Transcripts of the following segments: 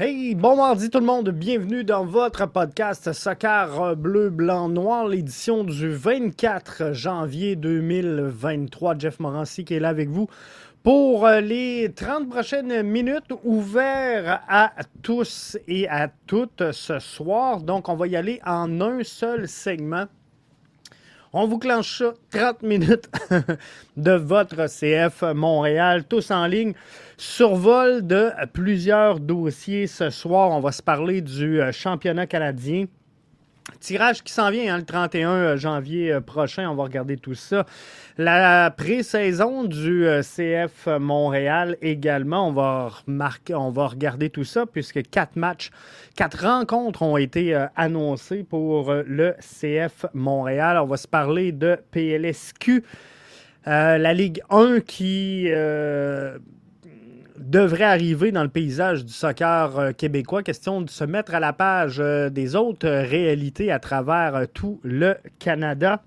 Hey, bon mardi tout le monde, bienvenue dans votre podcast Soccer Bleu, Blanc, Noir, l'édition du 24 janvier 2023. Jeff Morancy qui est là avec vous pour euh, les 30 prochaines minutes ouvertes à tous et à toutes ce soir. Donc, on va y aller en un seul segment. On vous clenche ça 30 minutes de votre CF Montréal, tous en ligne. Survol de plusieurs dossiers ce soir. On va se parler du euh, championnat canadien. Tirage qui s'en vient hein, le 31 euh, janvier euh, prochain. On va regarder tout ça. La pré-saison du euh, CF Montréal également. On va, remarquer, on va regarder tout ça puisque quatre matchs, quatre rencontres ont été annoncées pour le CF Montréal. On va se parler de PLSQ. la Ligue 1 qui devrait arriver dans le paysage du soccer euh, québécois. Question de se mettre à la page euh, des autres réalités à travers euh, tout le Canada.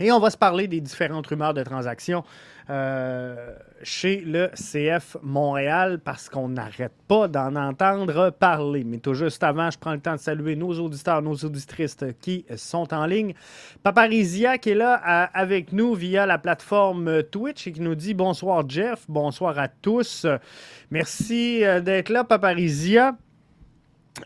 Et on va se parler des différentes rumeurs de transactions euh, chez le CF Montréal parce qu'on n'arrête pas d'en entendre parler. Mais tout juste avant, je prends le temps de saluer nos auditeurs, nos auditrices qui sont en ligne. Paparizia qui est là avec nous via la plateforme Twitch et qui nous dit bonsoir Jeff, bonsoir à tous. Merci euh, d'être là, Paparizia.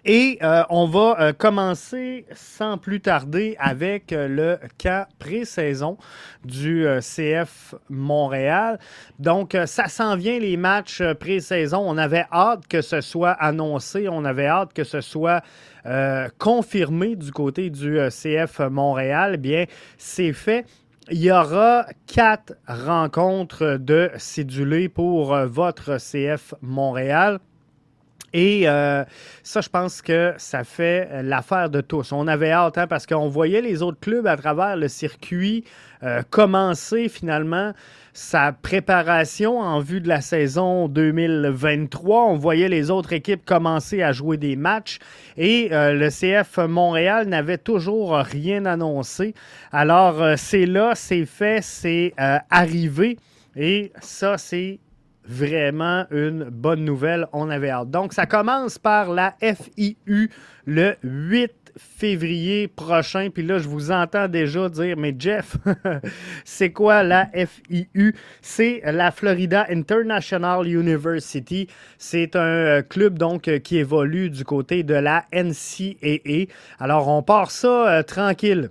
Et euh, on va euh, commencer sans plus tarder avec euh, le cas pré-saison du CF Montréal. Donc, ça s'en vient les matchs pré-saison. On avait hâte que ce soit annoncé, on avait hâte que ce soit confirmé du côté du CF Montréal. Eh bien, c'est fait. Il y aura quatre rencontres de cédulés pour votre CF Montréal. Et euh, ça, je pense que ça fait l'affaire de tous. On avait hâte hein, parce qu'on voyait les autres clubs à travers le circuit euh, commencer finalement sa préparation en vue de la saison 2023. On voyait les autres équipes commencer à jouer des matchs et euh, le CF Montréal n'avait toujours rien annoncé. Alors, c'est là, c'est fait, c'est arrivé. Et ça, c'est vraiment une bonne nouvelle. On avait hâte. Donc, ça commence par la FIU le 8 février prochain. Puis là, je vous entends déjà dire, mais Jeff, c'est quoi la FIU? C'est la Florida International University. C'est un euh, club donc euh, qui évolue du côté de la NCAA. Alors, on part ça euh, tranquille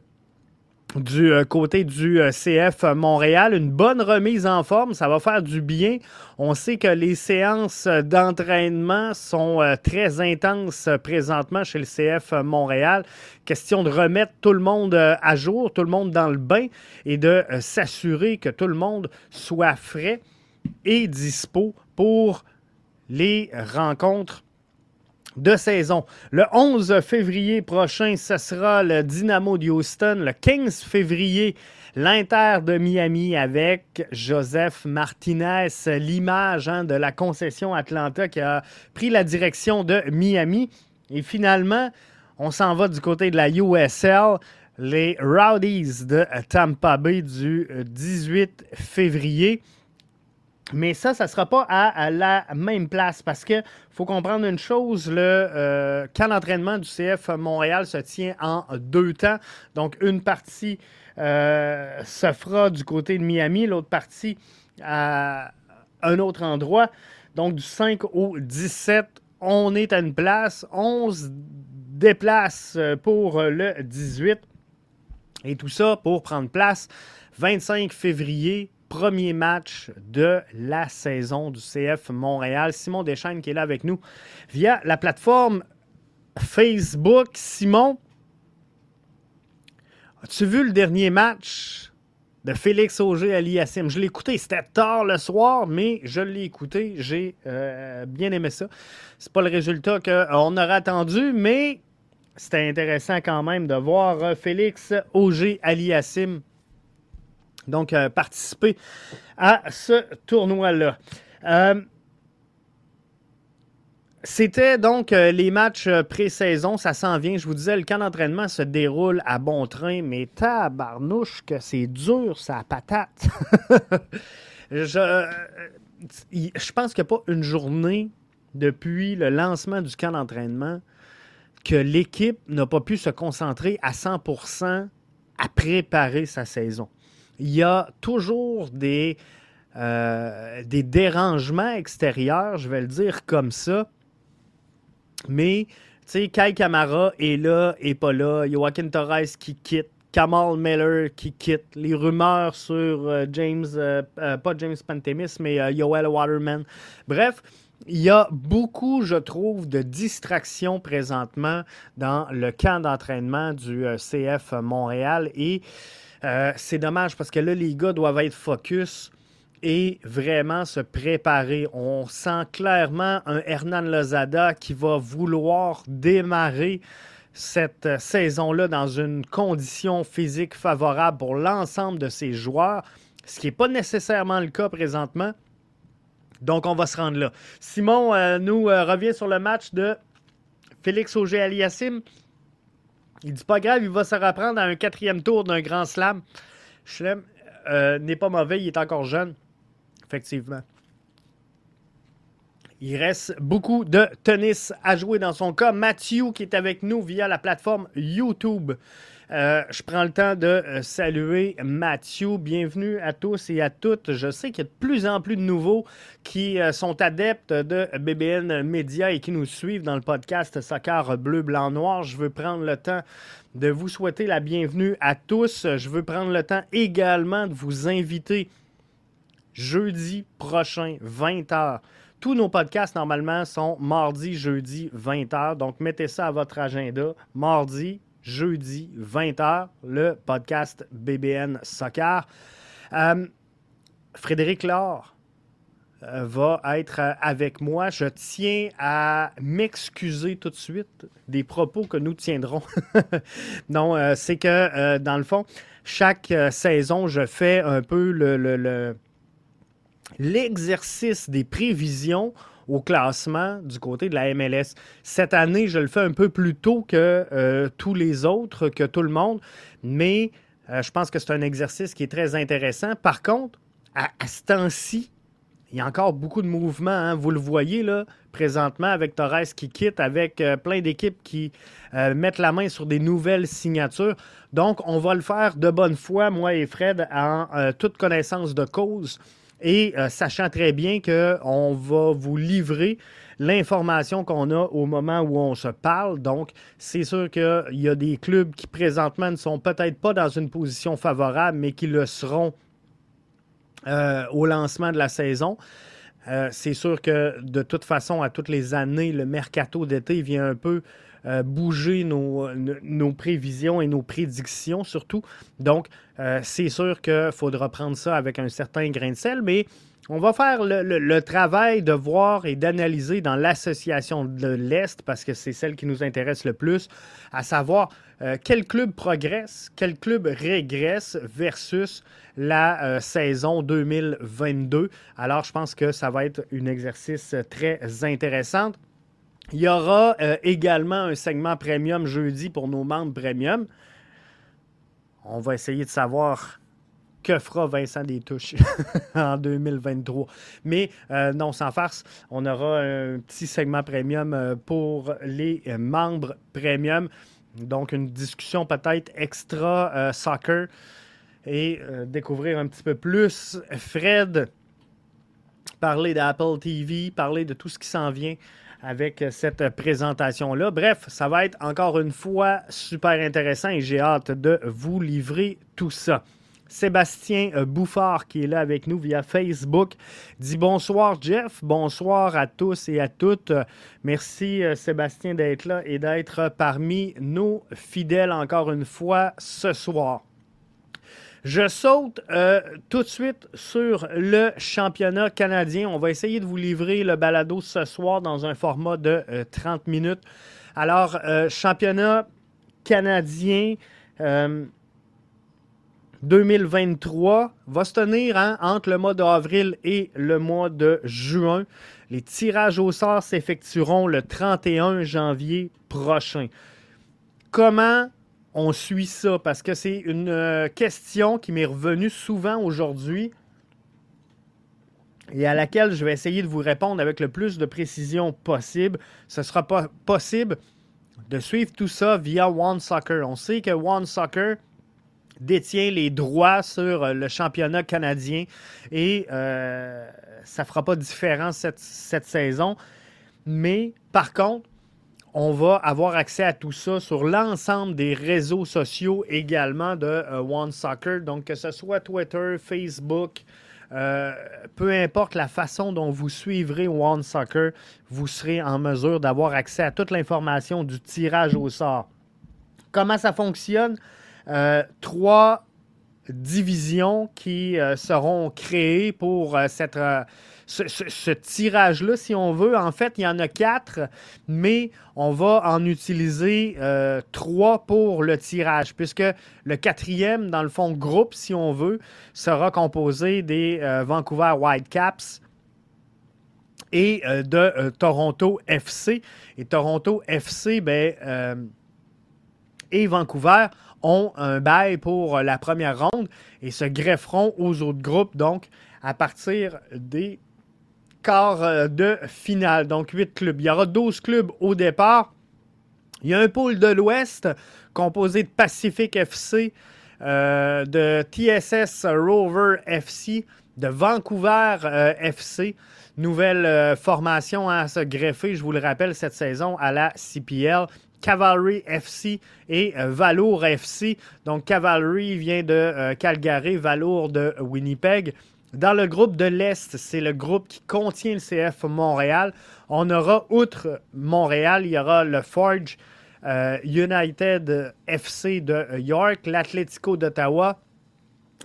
du euh, côté du euh, CF Montréal. Une bonne remise en forme, ça va faire du bien. On sait que les séances d'entraînement sont euh, très intenses présentement chez le CF Montréal. Question de remettre tout le monde à jour, tout le monde dans le bain et de s'assurer que tout le monde soit frais et dispo pour les rencontres de saison. Le 11 février prochain, ce sera le Dynamo de Houston. Le 15 février, l'Inter de Miami avec Joseph Martinez, l'image hein, de la concession Atlanta qui a pris la direction de Miami. Et finalement, on s'en va du côté de la USL. Les Rowdies de Tampa Bay du 18 février. Mais ça, ça ne sera pas à, la même place parce qu'il faut comprendre une chose, le euh, d'entraînement du CF Montréal se tient en deux temps. Donc, une partie euh, se fera du côté de Miami, l'autre partie à un autre endroit. Donc, du 5 au 17, on est à une place. On se déplace pour le 18. Et tout ça pour prendre place 25 février premier match de la saison du CF Montréal. Simon Deschaines qui est là avec nous via la plateforme Facebook. Simon, as-tu vu le dernier match de Félix Auger à l'IASIM? Je l'ai écouté, c'était tard le soir, mais je l'ai écouté. J'ai euh, bien aimé ça. C'est pas le résultat qu'on aurait attendu, mais c'était intéressant quand même de voir euh, Félix Auger à l'IASIM donc, euh, participer à ce tournoi-là. Euh, c'était donc euh, les matchs pré-saison, ça s'en vient. Je vous disais, le camp d'entraînement se déroule à bon train, mais tabarnouche que c'est dur, ça patate. je, je pense qu'il n'y a pas une journée depuis le lancement du camp d'entraînement que l'équipe n'a pas pu se concentrer à 100% à préparer sa saison. Il y a toujours des, euh, des dérangements extérieurs, je vais le dire comme ça. Mais, tu sais, Kai Kamara est là, et pas là. Joaquin Torres qui quitte. Kamal Miller qui quitte. Les rumeurs sur euh, James, euh, pas James Pantemis, mais Yoel Waterman. Bref, il y a beaucoup, je trouve, de distractions présentement dans le camp d'entraînement du CF Montréal et euh, c'est dommage parce que là, les gars doivent être focus et vraiment se préparer. On sent clairement un Hernan Lozada qui va vouloir démarrer cette euh, saison-là dans une condition physique favorable pour l'ensemble de ses joueurs, ce qui n'est pas nécessairement le cas présentement. Donc, on va se rendre là. Simon euh, nous revient sur le match de Félix Auger-Aliassime. Il dit pas grave, il va se reprendre à un quatrième tour d'un grand slam. Schlem euh, n'est pas mauvais, il est encore jeune. Effectivement. Il reste beaucoup de tennis à jouer dans son cas. Mathieu qui est avec nous via la plateforme YouTube. Euh, je prends le temps de euh, saluer Mathieu. Bienvenue à tous et à toutes. Je sais qu'il y a de plus en plus de nouveaux qui euh, sont adeptes de BBN Media et qui nous suivent dans le podcast Soccer Bleu, Blanc, Noir. Je veux prendre le temps de vous souhaiter la bienvenue à tous. Je veux prendre le temps également de vous inviter jeudi prochain, 20h. Tous nos podcasts, normalement, sont mardi, jeudi, 20h. Donc, mettez ça à votre agenda. Mardi, jeudi 20h, le podcast BBN Soccer. Euh, Frédéric Laure euh, va être euh, avec moi. Je tiens à m'excuser tout de suite des propos que nous tiendrons. non, c'est que dans le fond, chaque saison, je fais un peu le, l'exercice des prévisions au classement du côté de la MLS. Cette année, je le fais un peu plus tôt que euh, tous les autres, que tout le monde, mais euh, je pense que c'est un exercice qui est très intéressant. Par contre, à, ce temps-ci, il y a encore beaucoup de mouvements. Hein. Vous le voyez là, présentement avec Torres qui quitte, avec euh, plein d'équipes qui mettent la main sur des nouvelles signatures. Donc, on va le faire de bonne foi, moi et Fred, en toute connaissance de cause et euh, sachant très bien qu'on va vous livrer l'information qu'on a au moment où on se parle. Donc, c'est sûr qu'il y a des clubs qui présentement ne sont peut-être pas dans une position favorable, mais qui le seront euh, au lancement de la saison. Euh, c'est sûr que de toute façon, à toutes les années, le mercato d'été vient un peu euh, bouger nos, nos, prévisions et nos prédictions surtout. Donc, euh, c'est sûr qu'il faudra prendre ça avec un certain grain de sel, mais on va faire le, travail de voir et d'analyser dans l'association de l'Est, parce que c'est celle qui nous intéresse le plus, à savoir euh, quel club progresse, quel club régresse versus la saison 2022. Alors, je pense que ça va être un exercice très intéressant. Il y aura euh, également un segment premium jeudi pour nos membres premium. On va essayer de savoir que fera Vincent Détouche en 2023. Mais euh, non, sans farce, on aura un petit segment premium euh, pour les membres premium. Donc, une discussion peut-être extra soccer et découvrir un petit peu plus Fred, parler d'Apple TV, parler de tout ce qui s'en vient avec cette présentation-là. Bref, ça va être encore une fois super intéressant et j'ai hâte de vous livrer tout ça. Sébastien Bouffard, qui est là avec nous via Facebook, dit bonsoir Jeff, bonsoir à tous et à toutes. Merci Sébastien d'être là et d'être parmi nos fidèles encore une fois ce soir. Je saute euh, tout de suite sur le championnat canadien. On va essayer de vous livrer le balado ce soir dans un format de 30 euh, minutes. Alors, euh, championnat canadien 2023 va se tenir hein, entre le mois d'avril et le mois de juin. Les tirages au sort s'effectueront le 31 janvier prochain. Comment on suit ça parce que c'est une euh, question qui m'est revenue souvent aujourd'hui. et à laquelle je vais essayer de vous répondre avec le plus de précision possible. Ce ne sera pas possible de suivre tout ça via One Soccer. On sait que One Soccer détient les droits sur euh, le championnat canadien et euh, ça ne fera pas de différence cette, cette saison. Mais par contre, on va avoir accès à tout ça sur l'ensemble des réseaux sociaux également de euh, One Soccer. Donc, que ce soit Twitter, Facebook, euh, peu importe la façon dont vous suivrez One Soccer, vous serez en mesure d'avoir accès à toute l'information du tirage au sort. Comment ça fonctionne? Euh, trois divisions qui seront créées pour cette ce, tirage-là, si on veut. En fait, il y en a quatre, mais on va en utiliser euh, trois pour le tirage, puisque le quatrième, dans le fond, groupe, si on veut, sera composé des euh, Vancouver Whitecaps et euh, de Toronto FC. Et Toronto FC, ben, et Vancouver ont un bail pour la première ronde et se grefferont aux autres groupes, donc à partir des quart euh, de finale. Donc, 8 clubs. Il y aura 12 clubs au départ. Il y a un pôle de l'Ouest composé de Pacific FC, euh, de TSS Rover FC, de Vancouver euh, FC. Nouvelle formation à se greffer, je vous le rappelle, cette saison à la CPL. Cavalry FC et Valour FC. Donc, Cavalry vient de Calgary, Valour de Winnipeg. Dans le groupe de l'Est, c'est le groupe qui contient le CF Montréal. On aura, outre Montréal, il y aura le Forge euh, United FC de York, l'Atlético d'Ottawa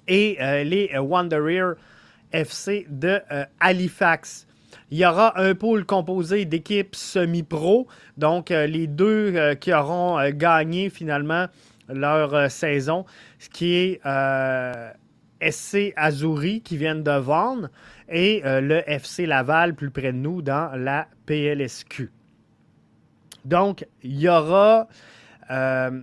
et euh, les Wanderers FC de euh, Halifax. Il y aura un pool composé d'équipes semi-pro, donc les deux qui auront gagné finalement leur saison, ce qui est SC Azuri qui viennent de vendre et euh, le FC Laval plus près de nous dans la PLSQ. Donc, il y aura euh,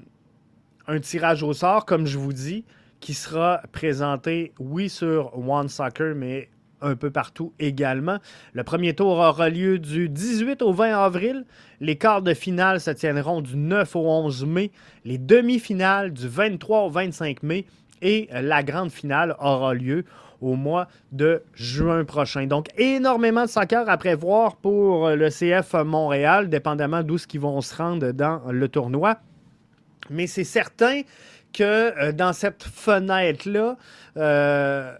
un tirage au sort, comme je vous dis, qui sera présenté, oui, sur One Soccer, mais un peu partout également. Le premier tour aura lieu du 18 au 20 avril. Les quarts de finale se tiendront du 9 au 11 mai. Les demi-finales du 23 au 25 mai et la grande finale aura lieu au mois de juin prochain. Donc, énormément de soccer à prévoir pour le CF Montréal, dépendamment d'où ce qu'ils vont se rendre dans le tournoi. Mais c'est certain que euh, dans cette fenêtre-là, euh,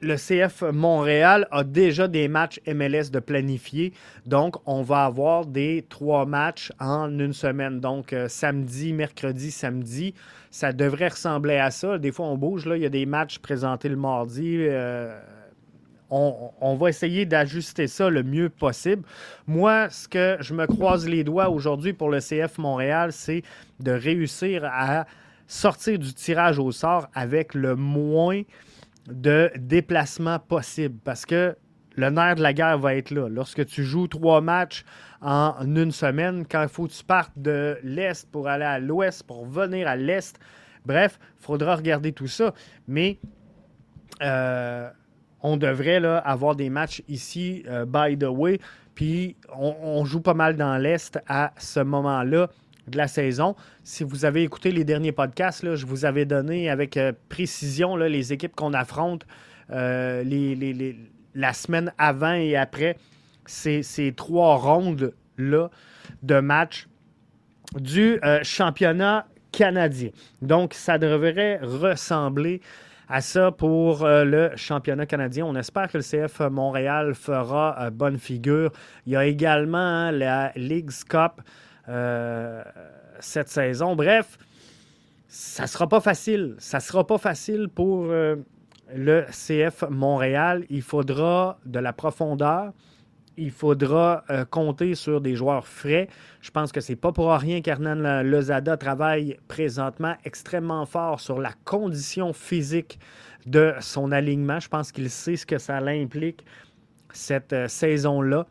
le CF Montréal a déjà des matchs MLS de planifier. Donc, on va avoir des trois matchs en une semaine. Donc, euh, samedi, mercredi, samedi ça devrait ressembler à ça. Des fois, on bouge. Là, il y a des matchs présentés le mardi. Euh, on, va essayer d'ajuster ça le mieux possible. Moi, ce que je me croise les doigts aujourd'hui pour le CF Montréal, c'est de réussir à sortir du tirage au sort avec le moins de déplacements possible. Parce que le nerf de la guerre va être là. Lorsque tu joues trois matchs en une semaine, quand il faut que tu partes de l'Est pour aller à l'Ouest, pour venir à l'Est, bref, il faudra regarder tout ça. Mais euh, on devrait avoir des matchs ici, euh, by the way, puis on, joue pas mal dans l'Est à ce moment-là de la saison. Si vous avez écouté les derniers podcasts, je vous avais donné avec euh, précision les équipes qu'on affronte, les la semaine avant et après ces, trois rondes-là de match du euh, championnat canadien. Donc, ça devrait ressembler à ça pour euh, le championnat canadien. On espère que le CF Montréal fera euh, bonne figure. Il y a également hein, la Leagues Cup cette saison. Bref, ça ne sera pas facile. Ça ne sera pas facile pour le CF Montréal, il faudra de la profondeur. Il faudra euh, compter sur des joueurs frais. Je pense que c'est pas pour rien qu'Hernan Lozada travaille présentement extrêmement fort sur la condition physique de son alignement. Je pense qu'il sait ce que ça implique cette euh, saison-là.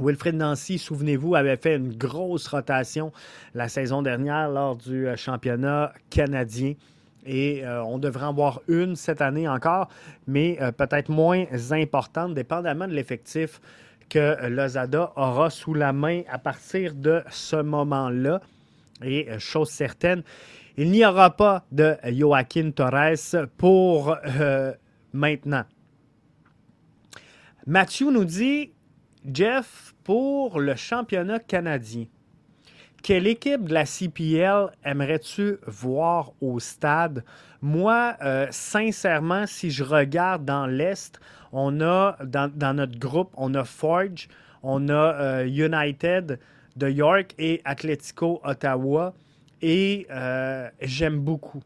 Wilfred Nancy, souvenez-vous, avait fait une grosse rotation la saison dernière lors du euh, championnat canadien. Et on devrait en voir une cette année encore, mais peut-être moins importante, dépendamment de l'effectif que Lozada aura sous la main à partir de ce moment-là. Et chose certaine, il n'y aura pas de Joaquin Torres pour maintenant. Mathieu nous dit, Jeff, pour le championnat canadien, quelle équipe de la CPL aimerais-tu voir au stade? Moi, euh, sincèrement, si je regarde dans l'Est, on a dans, notre groupe, on a Forge, on a euh, United de York et Atletico Ottawa. Et euh, j'aime beaucoup.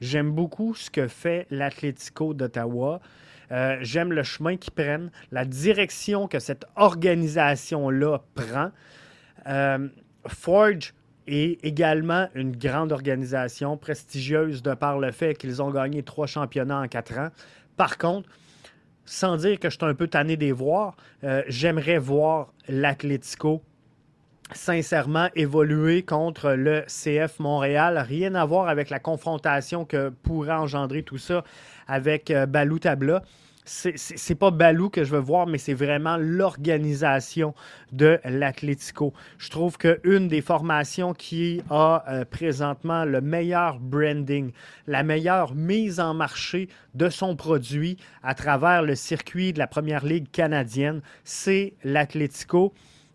J'aime beaucoup ce que fait l'Atletico d'Ottawa. Euh, j'aime le chemin qu'ils prennent, la direction que cette organisation-là prend. Euh, Forge est également une grande organisation prestigieuse de par le fait qu'ils ont gagné trois championnats en quatre ans. Par contre, sans dire que je suis un peu tanné des voir, euh, j'aimerais voir l'Atletico sincèrement évoluer contre le CF Montréal. Rien à voir avec la confrontation que pourrait engendrer tout ça avec euh, Balou Tabla. C'est pas Balou que je veux voir, mais c'est vraiment l'organisation de l'Atlético. Je trouve qu'une des formations qui a euh, présentement le meilleur branding, la meilleure mise en marché de son produit à travers le circuit de la Première Ligue canadienne, c'est l'Atlético.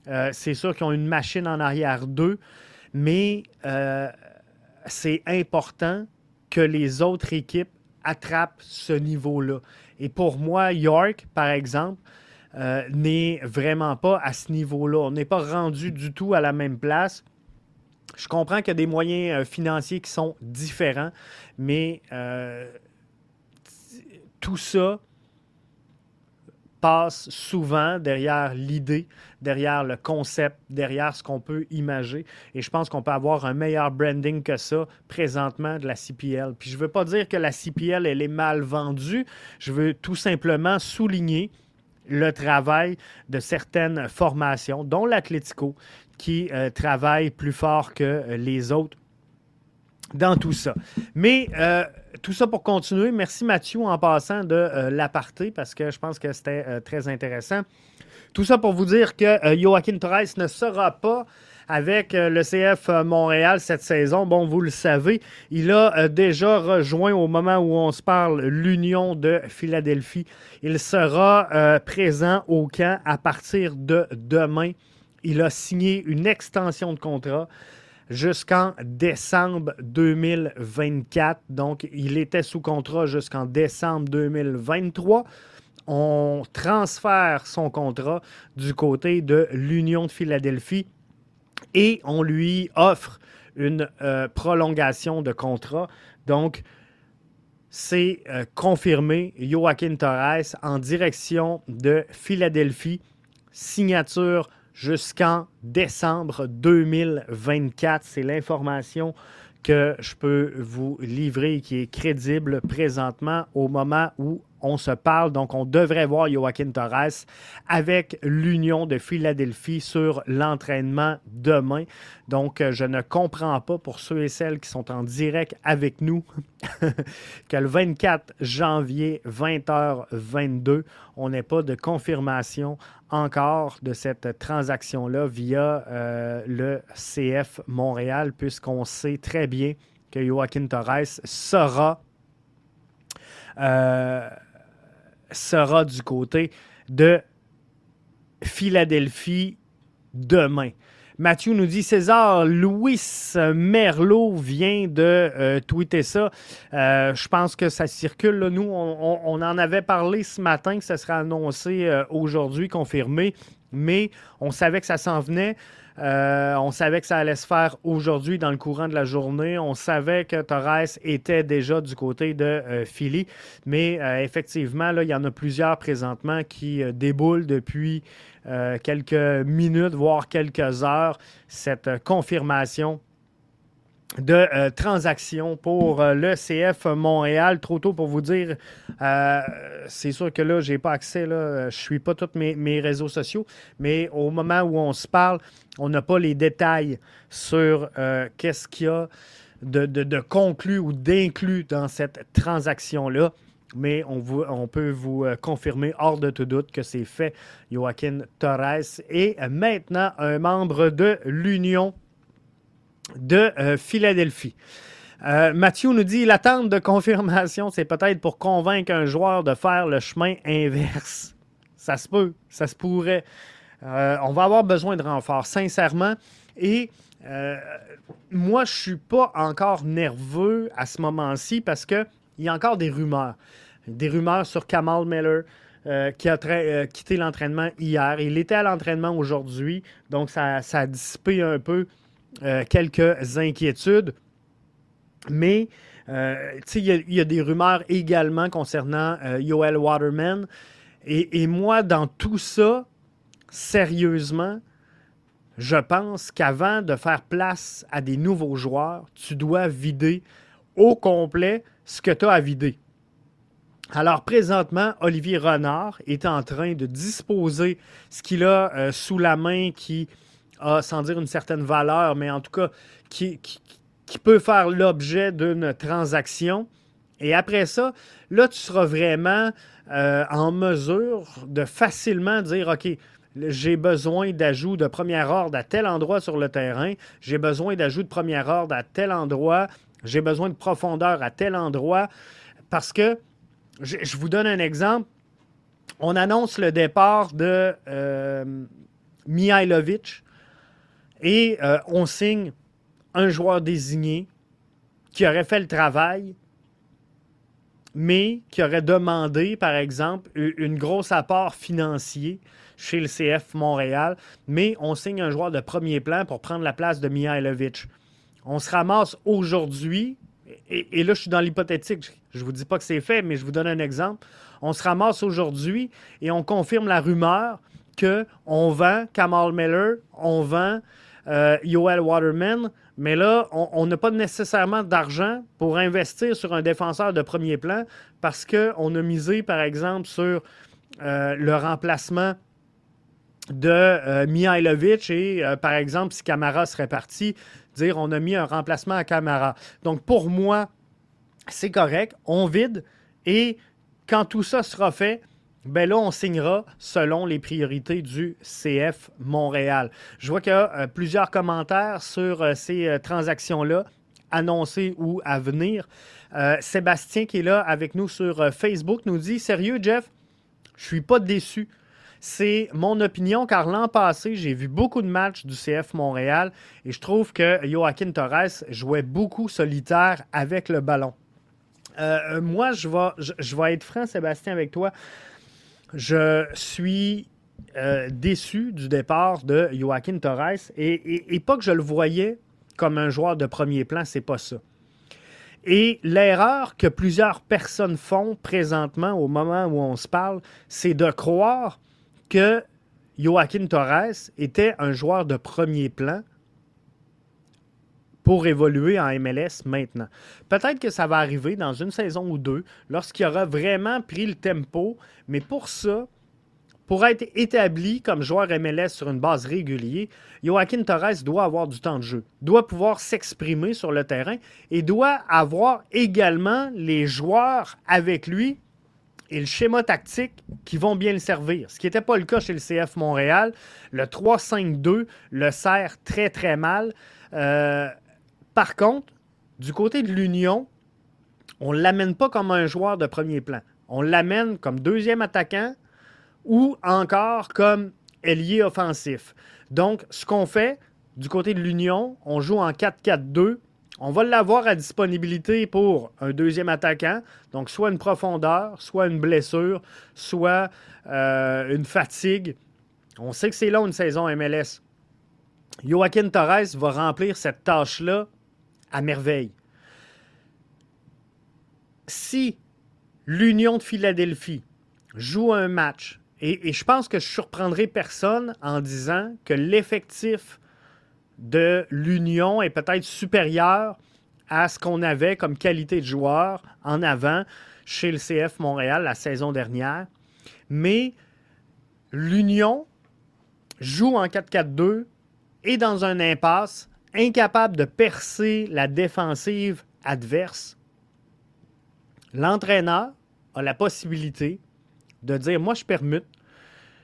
Euh, c'est sûr qu'ils ont une machine en arrière d'eux, mais euh, c'est important que les autres équipes attrapent ce niveau-là. Et pour moi, York, par exemple, euh, n'est vraiment pas à ce niveau-là. On n'est pas rendu du tout à la même place. Je comprends qu'il y a des moyens financiers qui sont différents, mais tout ça passe souvent derrière l'idée, derrière le concept, derrière ce qu'on peut imaginer. Et je pense qu'on peut avoir un meilleur branding que ça présentement de la CPL. Puis je ne veux pas dire que la CPL, elle est mal vendue. Je veux tout simplement souligner le travail de certaines formations, dont l'Atlético, qui euh, travaille plus fort que les autres dans tout ça. Mais euh, tout ça pour continuer. Merci Mathieu en passant de euh, l'aparté parce que je pense que c'était euh, très intéressant. Tout ça pour vous dire que Joaquin Torres ne sera pas avec le CF Montréal cette saison. Bon, vous le savez, il a déjà rejoint au moment où on se parle l'Union de Philadelphie. Il sera présent au camp à partir de demain. Il a signé une extension de contrat jusqu'en décembre 2024. Donc, il était sous contrat jusqu'en décembre 2023. On transfère son contrat du côté de l'Union de Philadelphie et on lui offre une euh, prolongation de contrat. Donc, c'est euh, confirmé. Joaquin Torres en direction de Philadelphie. Signature jusqu'en décembre 2024. C'est l'information que je peux vous livrer qui est crédible présentement au moment où on se parle. Donc, on devrait voir Joaquin Torres avec l'Union de Philadelphie sur l'entraînement demain. Donc, euh, je ne comprends pas pour ceux et celles qui sont en direct avec nous que le 24 janvier, 20h22, on n'ait pas de confirmation encore de cette transaction-là via euh, le CF Montréal, puisqu'on sait très bien que Joaquin Torres sera euh, sera du côté de Philadelphie demain. Mathieu nous dit César Louis Merlot vient de euh, tweeter ça. Euh, je pense que ça circule. Nous, on, en avait parlé ce matin que ça serait annoncé euh, aujourd'hui, confirmé, mais on savait que ça s'en venait. Euh, on savait que ça allait se faire aujourd'hui dans le courant de la journée. On savait que Torres était déjà du côté de euh, Philly. Mais euh, effectivement, il y en a plusieurs présentement qui déboulent depuis quelques minutes, voire quelques heures, cette confirmation de euh, transactions pour euh, le CF Montréal. Trop tôt pour vous dire, euh, c'est sûr que là, je n'ai pas accès, là, je ne suis pas tous mes, réseaux sociaux, mais au moment où on se parle, on n'a pas les détails sur qu'est-ce qu'il y a de, de, conclu ou d'inclus dans cette transaction-là. Mais on, vous, on, peut vous euh, confirmer hors de tout doute que c'est fait. Joaquin Torres est maintenant un membre de l'Union de euh, Philadelphie. Euh, Mathieu nous dit l'attente de confirmation, c'est peut-être pour convaincre un joueur de faire le chemin inverse. Ça se peut, ça se pourrait. on va avoir besoin de renfort, sincèrement. Et euh, moi, je ne suis pas encore nerveux à ce moment-ci parce qu'il y a encore des rumeurs. Des rumeurs sur Kamal Miller. Euh, qui a euh, quitté l'entraînement hier. Il était à l'entraînement aujourd'hui, donc ça, a dissipé un peu quelques inquiétudes. Mais il y, a des rumeurs également concernant Yoel Waterman. et, moi, dans tout ça, sérieusement, je pense qu'avant de faire place à des nouveaux joueurs, tu dois vider au complet ce que tu as à vider. Alors présentement, Olivier Renard est en train de disposer ce qu'il a euh, sous la main qui sans dire une certaine valeur, mais en tout cas qui, peut faire l'objet d'une transaction. Et après ça, là, tu seras vraiment euh, en mesure de facilement dire, OK, j'ai besoin d'ajouts de premier ordre à tel endroit sur le terrain, j'ai besoin d'ajouts de premier ordre à tel endroit, j'ai besoin de profondeur à tel endroit, parce que, je, vous donne un exemple, on annonce le départ de euh, Mihailovic et euh, on signe un joueur désigné qui aurait fait le travail, mais qui aurait demandé, par exemple, une grosse apport financier chez le CF Montréal, mais on signe un joueur de premier plan pour prendre la place de Mihailovic. On se ramasse aujourd'hui, et, là je suis dans l'hypothétique, je ne vous dis pas que c'est fait, mais je vous donne un exemple. On se ramasse aujourd'hui et on confirme la rumeur qu'on vend Kamal Miller, on vend euh, Waterman, mais là, on n'a pas nécessairement d'argent pour investir sur un défenseur de premier plan parce qu'on a misé, par exemple, sur euh, le remplacement de euh, Mihailovic et, euh, par exemple, si Camara serait parti, dire on a mis un remplacement à Camara. Donc, pour moi, c'est correct, on vide et quand tout ça sera fait, ben là, on signera selon les priorités du CF Montréal. Je vois qu'il y a euh, plusieurs commentaires sur ces transactions-là, annoncées ou à venir. Sébastien, qui est là avec nous sur Facebook, nous dit Sérieux, Jeff, je suis pas déçu. C'est mon opinion, car l'an passé, j'ai vu beaucoup de matchs du CF Montréal et je trouve que Joaquin Torres jouait beaucoup solitaire avec le ballon. Euh, moi, je, vais être franc, Sébastien, avec toi. Je suis euh, déçu du départ de Joaquin Torres et, et, pas que je le voyais comme un joueur de premier plan, c'est pas ça. Et l'erreur que plusieurs personnes font présentement au moment où on se parle, c'est de croire que Joaquin Torres était un joueur de premier plan pour évoluer en MLS maintenant. Peut-être que ça va arriver dans une saison ou deux, lorsqu'il aura vraiment pris le tempo, mais pour ça, pour être établi comme joueur MLS sur une base régulière, Joaquin Torres doit avoir du temps de jeu, doit pouvoir s'exprimer sur le terrain et doit avoir également les joueurs avec lui et le schéma tactique qui vont bien le servir. Ce qui n'était pas le cas chez le CF Montréal. Le 3-5-2 le sert très, très mal. Euh, par contre, du côté de l'Union, on ne l'amène pas comme un joueur de premier plan. On l'amène comme deuxième attaquant ou encore comme ailier offensif. Donc, ce qu'on fait du côté de l'Union, on joue en 4-4-2 on va l'avoir à disponibilité pour un deuxième attaquant, donc soit une profondeur, soit une blessure, soit euh, une fatigue. On sait que c'est long une saison MLS. Joaquin Torres va remplir cette tâche-là à merveille. Si l'Union de Philadelphie joue un match, et, je pense que je surprendrai personne en disant que l'effectif de l'Union est peut-être supérieur à ce qu'on avait comme qualité de joueur en avant chez le CF Montréal la saison dernière. Mais l'Union joue en 4-4-2 et dans un impasse incapable de percer la défensive adverse, l'entraîneur a la possibilité de dire Moi, je permute,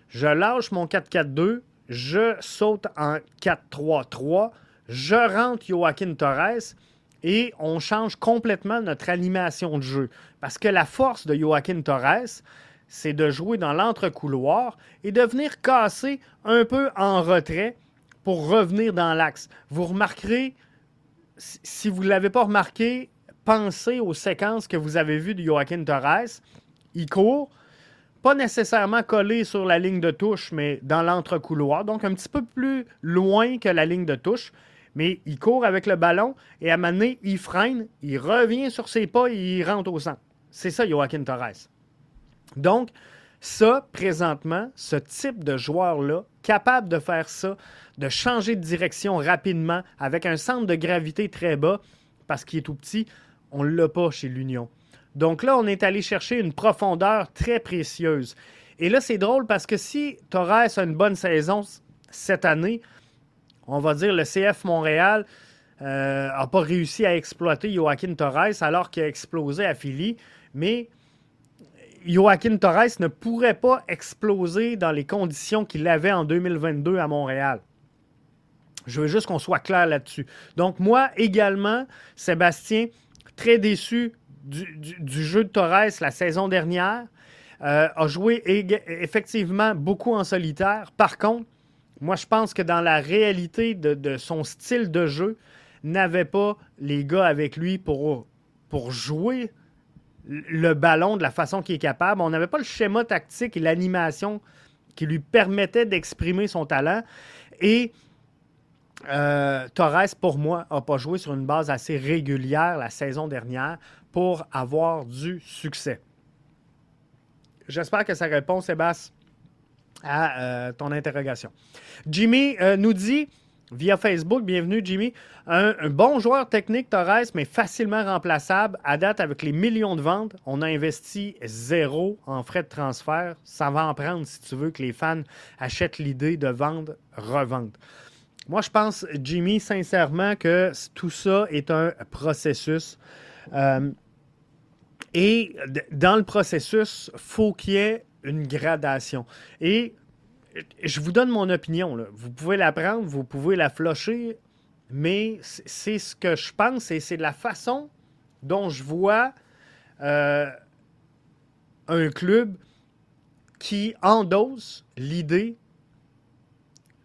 je lâche mon 4-4-2, je saute en 4-3-3, je rentre Joaquin Torres et on change complètement notre animation de jeu. Parce que la force de Joaquin Torres, c'est de jouer dans l'entre-couloir et de venir casser un peu en retrait pour revenir dans l'axe. Vous remarquerez, si vous ne l'avez pas remarqué, pensez aux séquences que vous avez vues de Joaquin Torres. Il court, pas nécessairement collé sur la ligne de touche, mais dans l'entre-couloir, donc un petit peu plus loin que la ligne de touche. Mais il court avec le ballon et à un moment donné, il freine, il revient sur ses pas et il rentre au centre. C'est ça, Joaquin Torres. Donc, ça, présentement, ce type de joueur-là, capable de faire ça, de changer de direction rapidement avec un centre de gravité très bas, parce qu'il est tout petit, on ne l'a pas chez l'Union. Donc là, on est allé chercher une profondeur très précieuse. Et là, c'est drôle parce que si Torres a une bonne saison cette année, on va dire le CF Montréal n'a euh, pas réussi à exploiter Joaquin Torres alors qu'il a explosé à Philly, mais Joaquin Torres ne pourrait pas exploser dans les conditions qu'il avait en 2022 à Montréal. Je veux juste qu'on soit clair là-dessus. Donc, moi également, Sébastien, très déçu du, jeu de Torres la saison dernière. Euh, a joué effectivement beaucoup en solitaire. Par contre, moi, je pense que dans la réalité de, son style de jeu, n'avait pas les gars avec lui pour, pour jouer le ballon de la façon qu'il est capable. On n'avait pas le schéma tactique et l'animation qui lui permettait d'exprimer son talent. Et euh, Torres, pour moi, n'a pas joué sur une base assez régulière la saison dernière pour avoir du succès. J'espère que ça répond, Sébastien, à euh, ton interrogation. Jimmy euh, nous dit via Facebook. Bienvenue, Jimmy. Un, bon joueur technique, Torres, mais facilement remplaçable. À date, avec les millions de ventes, on a investi zéro en frais de transfert. Ça va en prendre si tu veux que les fans achètent l'idée de vendre, revendre. Moi, je pense, Jimmy, sincèrement, que tout ça est un processus. Euh, et dans le processus, faut qu'il y ait une gradation. Et je vous donne mon opinion. Vous pouvez la prendre, vous pouvez la flocher, mais c'est ce que je pense et c'est la façon dont je vois euh, un club qui endosse l'idée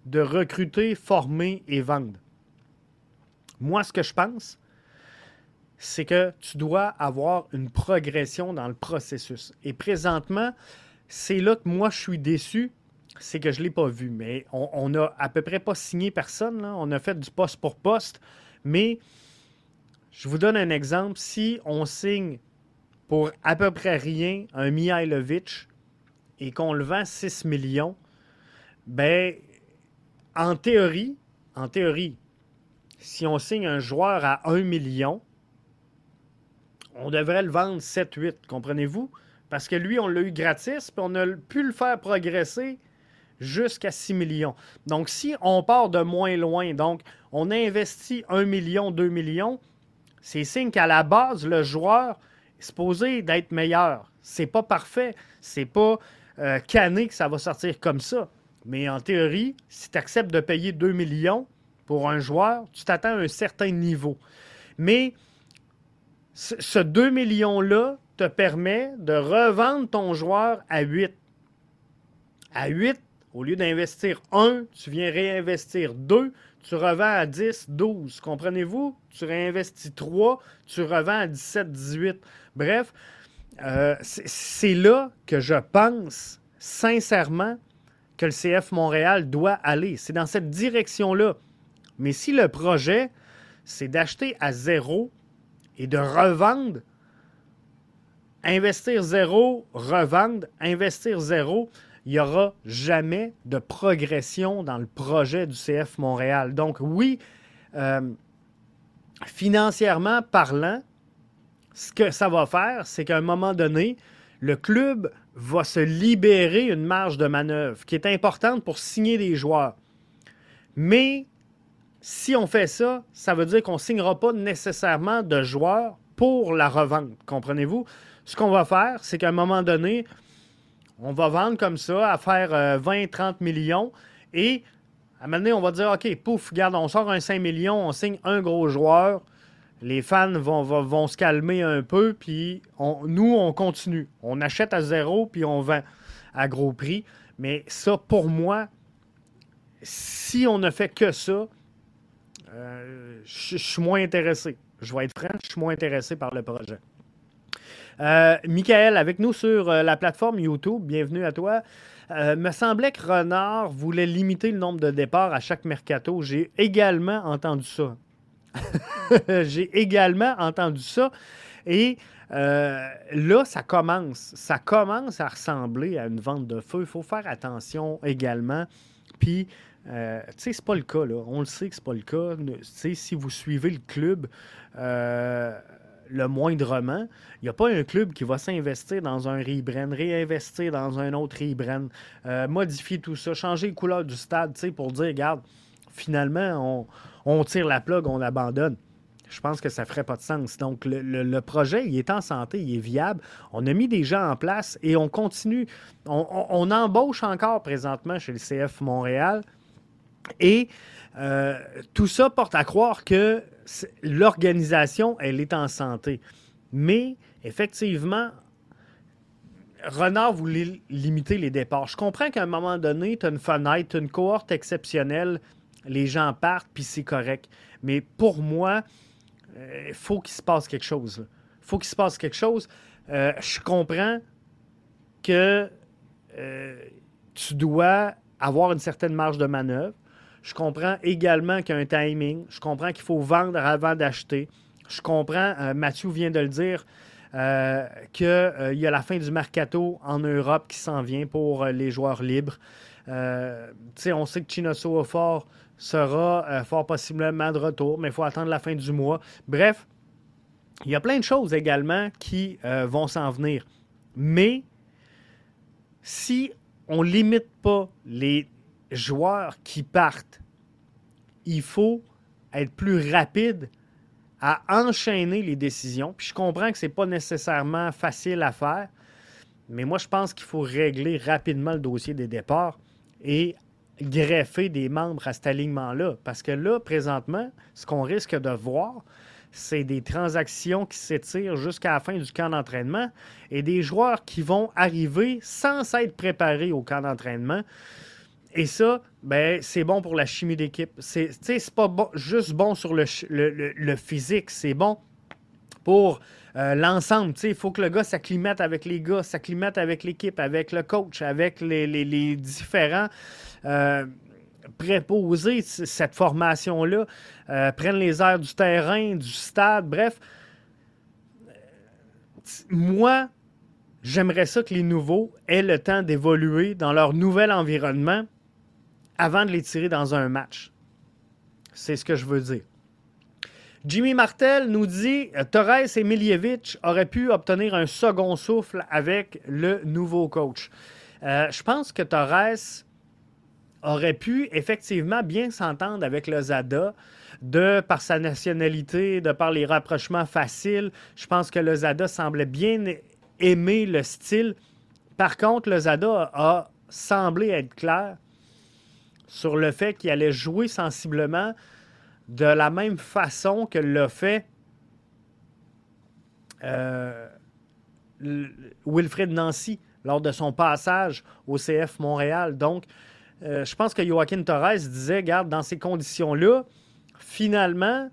de recruter, former et vendre. Moi, ce que je pense, c'est que tu dois avoir une progression dans le processus. Et présentement, c'est là que moi, je suis déçu c'est que je ne l'ai pas vu. Mais on n'a à peu près pas signé personne. On a fait du poste pour poste. Mais je vous donne un exemple. Si on signe pour à peu près rien un Mihailovic et qu'on le vend 6 millions, ben en théorie, en théorie, si on signe un joueur à 1 million, on devrait le vendre 7-8, comprenez-vous? Parce que lui, on l'a eu gratis, puis on a pu le faire progresser jusqu'à 6 millions. Donc, si on part de moins loin, donc on investit 1 million, 2 millions, c'est signe qu'à la base, le joueur est supposé d'être meilleur. C'est pas parfait. C'est pas euh, cané que ça va sortir comme ça. Mais en théorie, si tu acceptes de payer 2 millions pour un joueur, tu t'attends à un certain niveau. Mais ce 2 millions-là te permet de revendre ton joueur à 8. À 8, au lieu d'investir 1, tu viens réinvestir 2, tu revends à 10, 12. Comprenez-vous? Tu réinvestis 3, tu revends à 17, 18. Bref, euh, c'est là que je pense sincèrement que le CF Montréal doit aller. C'est dans cette direction-là. Mais si le projet, c'est d'acheter à zéro et de revendre, investir zéro, revendre, investir zéro, il n'y aura jamais de progression dans le projet du CF Montréal. Donc oui, euh, financièrement parlant, ce que ça va faire, c'est qu'à un moment donné, le club va se libérer une marge de manœuvre qui est importante pour signer des joueurs. Mais si on fait ça, ça veut dire qu'on ne signera pas nécessairement de joueurs pour la revente. Comprenez-vous? Ce qu'on va faire, c'est qu'à un moment donné, on va vendre comme ça à faire 20-30 euh, millions et à un moment on va dire OK, pouf, regarde, on sort un 5 millions, on signe un gros joueur. Les fans vont, vont, se calmer un peu, puis nous, on continue. On achète à zéro, puis on vend à gros prix. Mais ça, pour moi, si on ne fait que ça, euh, je suis moins intéressé. Je vais être franc, je suis moins intéressé par le projet. Euh, Michael, avec nous sur euh, la plateforme YouTube, bienvenue à toi. me semblait que Renard voulait limiter le nombre de départs à chaque mercato. J'ai également entendu ça. J'ai également entendu ça. Et là, ça commence. Ça commence à ressembler à une vente de feu. Il faut faire attention également. Puis, euh, tu sais, c'est pas le cas, là. On le sait que c'est pas le cas. Si vous suivez le club euh, le moindrement, il n'y a pas un club qui va s'investir dans un rebrand, réinvestir dans un autre rebrand, euh, modifier tout ça, changer les couleurs du stade, pour dire, regarde, finalement, on, tire la plug, on abandonne je pense que ça ne ferait pas de sens. Donc, le, projet, il est en santé, il est viable. On a mis des gens en place et on continue. on embauche encore présentement chez le CF Montréal. Et euh, tout ça porte à croire que l'organisation, elle est en santé. Mais effectivement, Renard voulait limiter les départs. Je comprends qu'à un moment donné, tu as une fenêtre, tu as une cohorte exceptionnelle, les gens partent, puis c'est correct. Mais pour moi, il euh, faut qu'il se passe quelque chose. Il faut qu'il se passe quelque chose. Euh, je comprends que tu dois avoir une certaine marge de manœuvre. Je comprends également qu'il y a un timing. Je comprends qu'il faut vendre avant d'acheter. Je comprends, euh, Mathieu vient de le dire, euh, qu'il euh, y a la fin du mercato en Europe qui s'en vient pour les joueurs libres. on sait que Chinoso fort sera fort possiblement de retour, mais il faut attendre la fin du mois. Bref, il y a plein de choses également qui vont s'en venir. Mais si on ne limite pas les joueurs qui partent, il faut être plus rapide à enchaîner les décisions. Puis je comprends que ce n'est pas nécessairement facile à faire, mais moi, je pense qu'il faut régler rapidement le dossier des départs et greffer des membres à cet alignement-là. Parce que là, présentement, ce qu'on risque de voir, c'est des transactions qui s'étirent jusqu'à la fin du camp d'entraînement et des joueurs qui vont arriver sans s'être préparés au camp d'entraînement. Et ça, ben, c'est bon pour la chimie d'équipe. C'est, c'est pas juste bon sur le, physique, c'est bon pour euh, l'ensemble. Il faut que le gars s'acclimate avec les gars, s'acclimate avec l'équipe, avec le coach, avec les, différents euh, préposés, cette formation-là, euh, prennent les airs du terrain, du stade, bref. Moi, j'aimerais ça que les nouveaux aient le temps d'évoluer dans leur nouvel environnement avant de les tirer dans un match. C'est ce que je veux dire. Jimmy Martel nous dit Torres et Miljevic auraient pu obtenir un second souffle avec le nouveau coach. Euh, je pense que Torres aurait pu effectivement bien s'entendre avec le Zada de par sa nationalité, de par les rapprochements faciles. Je pense que le Zada semblait bien aimer le style. Par contre, le Zada a semblé être clair sur le fait qu'il allait jouer sensiblement de la même façon que l'a fait euh, Wilfred Nancy lors de son passage au CF Montréal. Donc, euh, je pense que Joaquin Torres disait, garde, dans ces conditions-là, finalement,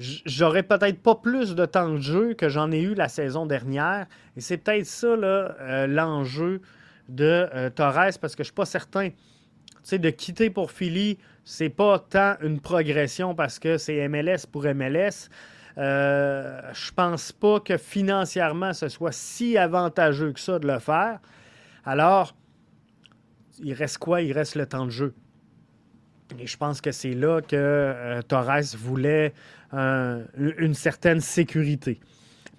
j'aurais peut-être pas plus de temps de jeu que j'en ai eu la saison dernière. Et c'est peut-être ça euh, l'enjeu de Torres, parce que je ne suis pas certain sais, de quitter pour Philly, c'est pas tant une progression parce que c'est MLS pour MLS. Euh, je pense pas que financièrement ce soit si avantageux que ça de le faire. Alors, il reste quoi? Il reste le temps de jeu. Et je pense que c'est là que euh, Torres voulait une certaine sécurité.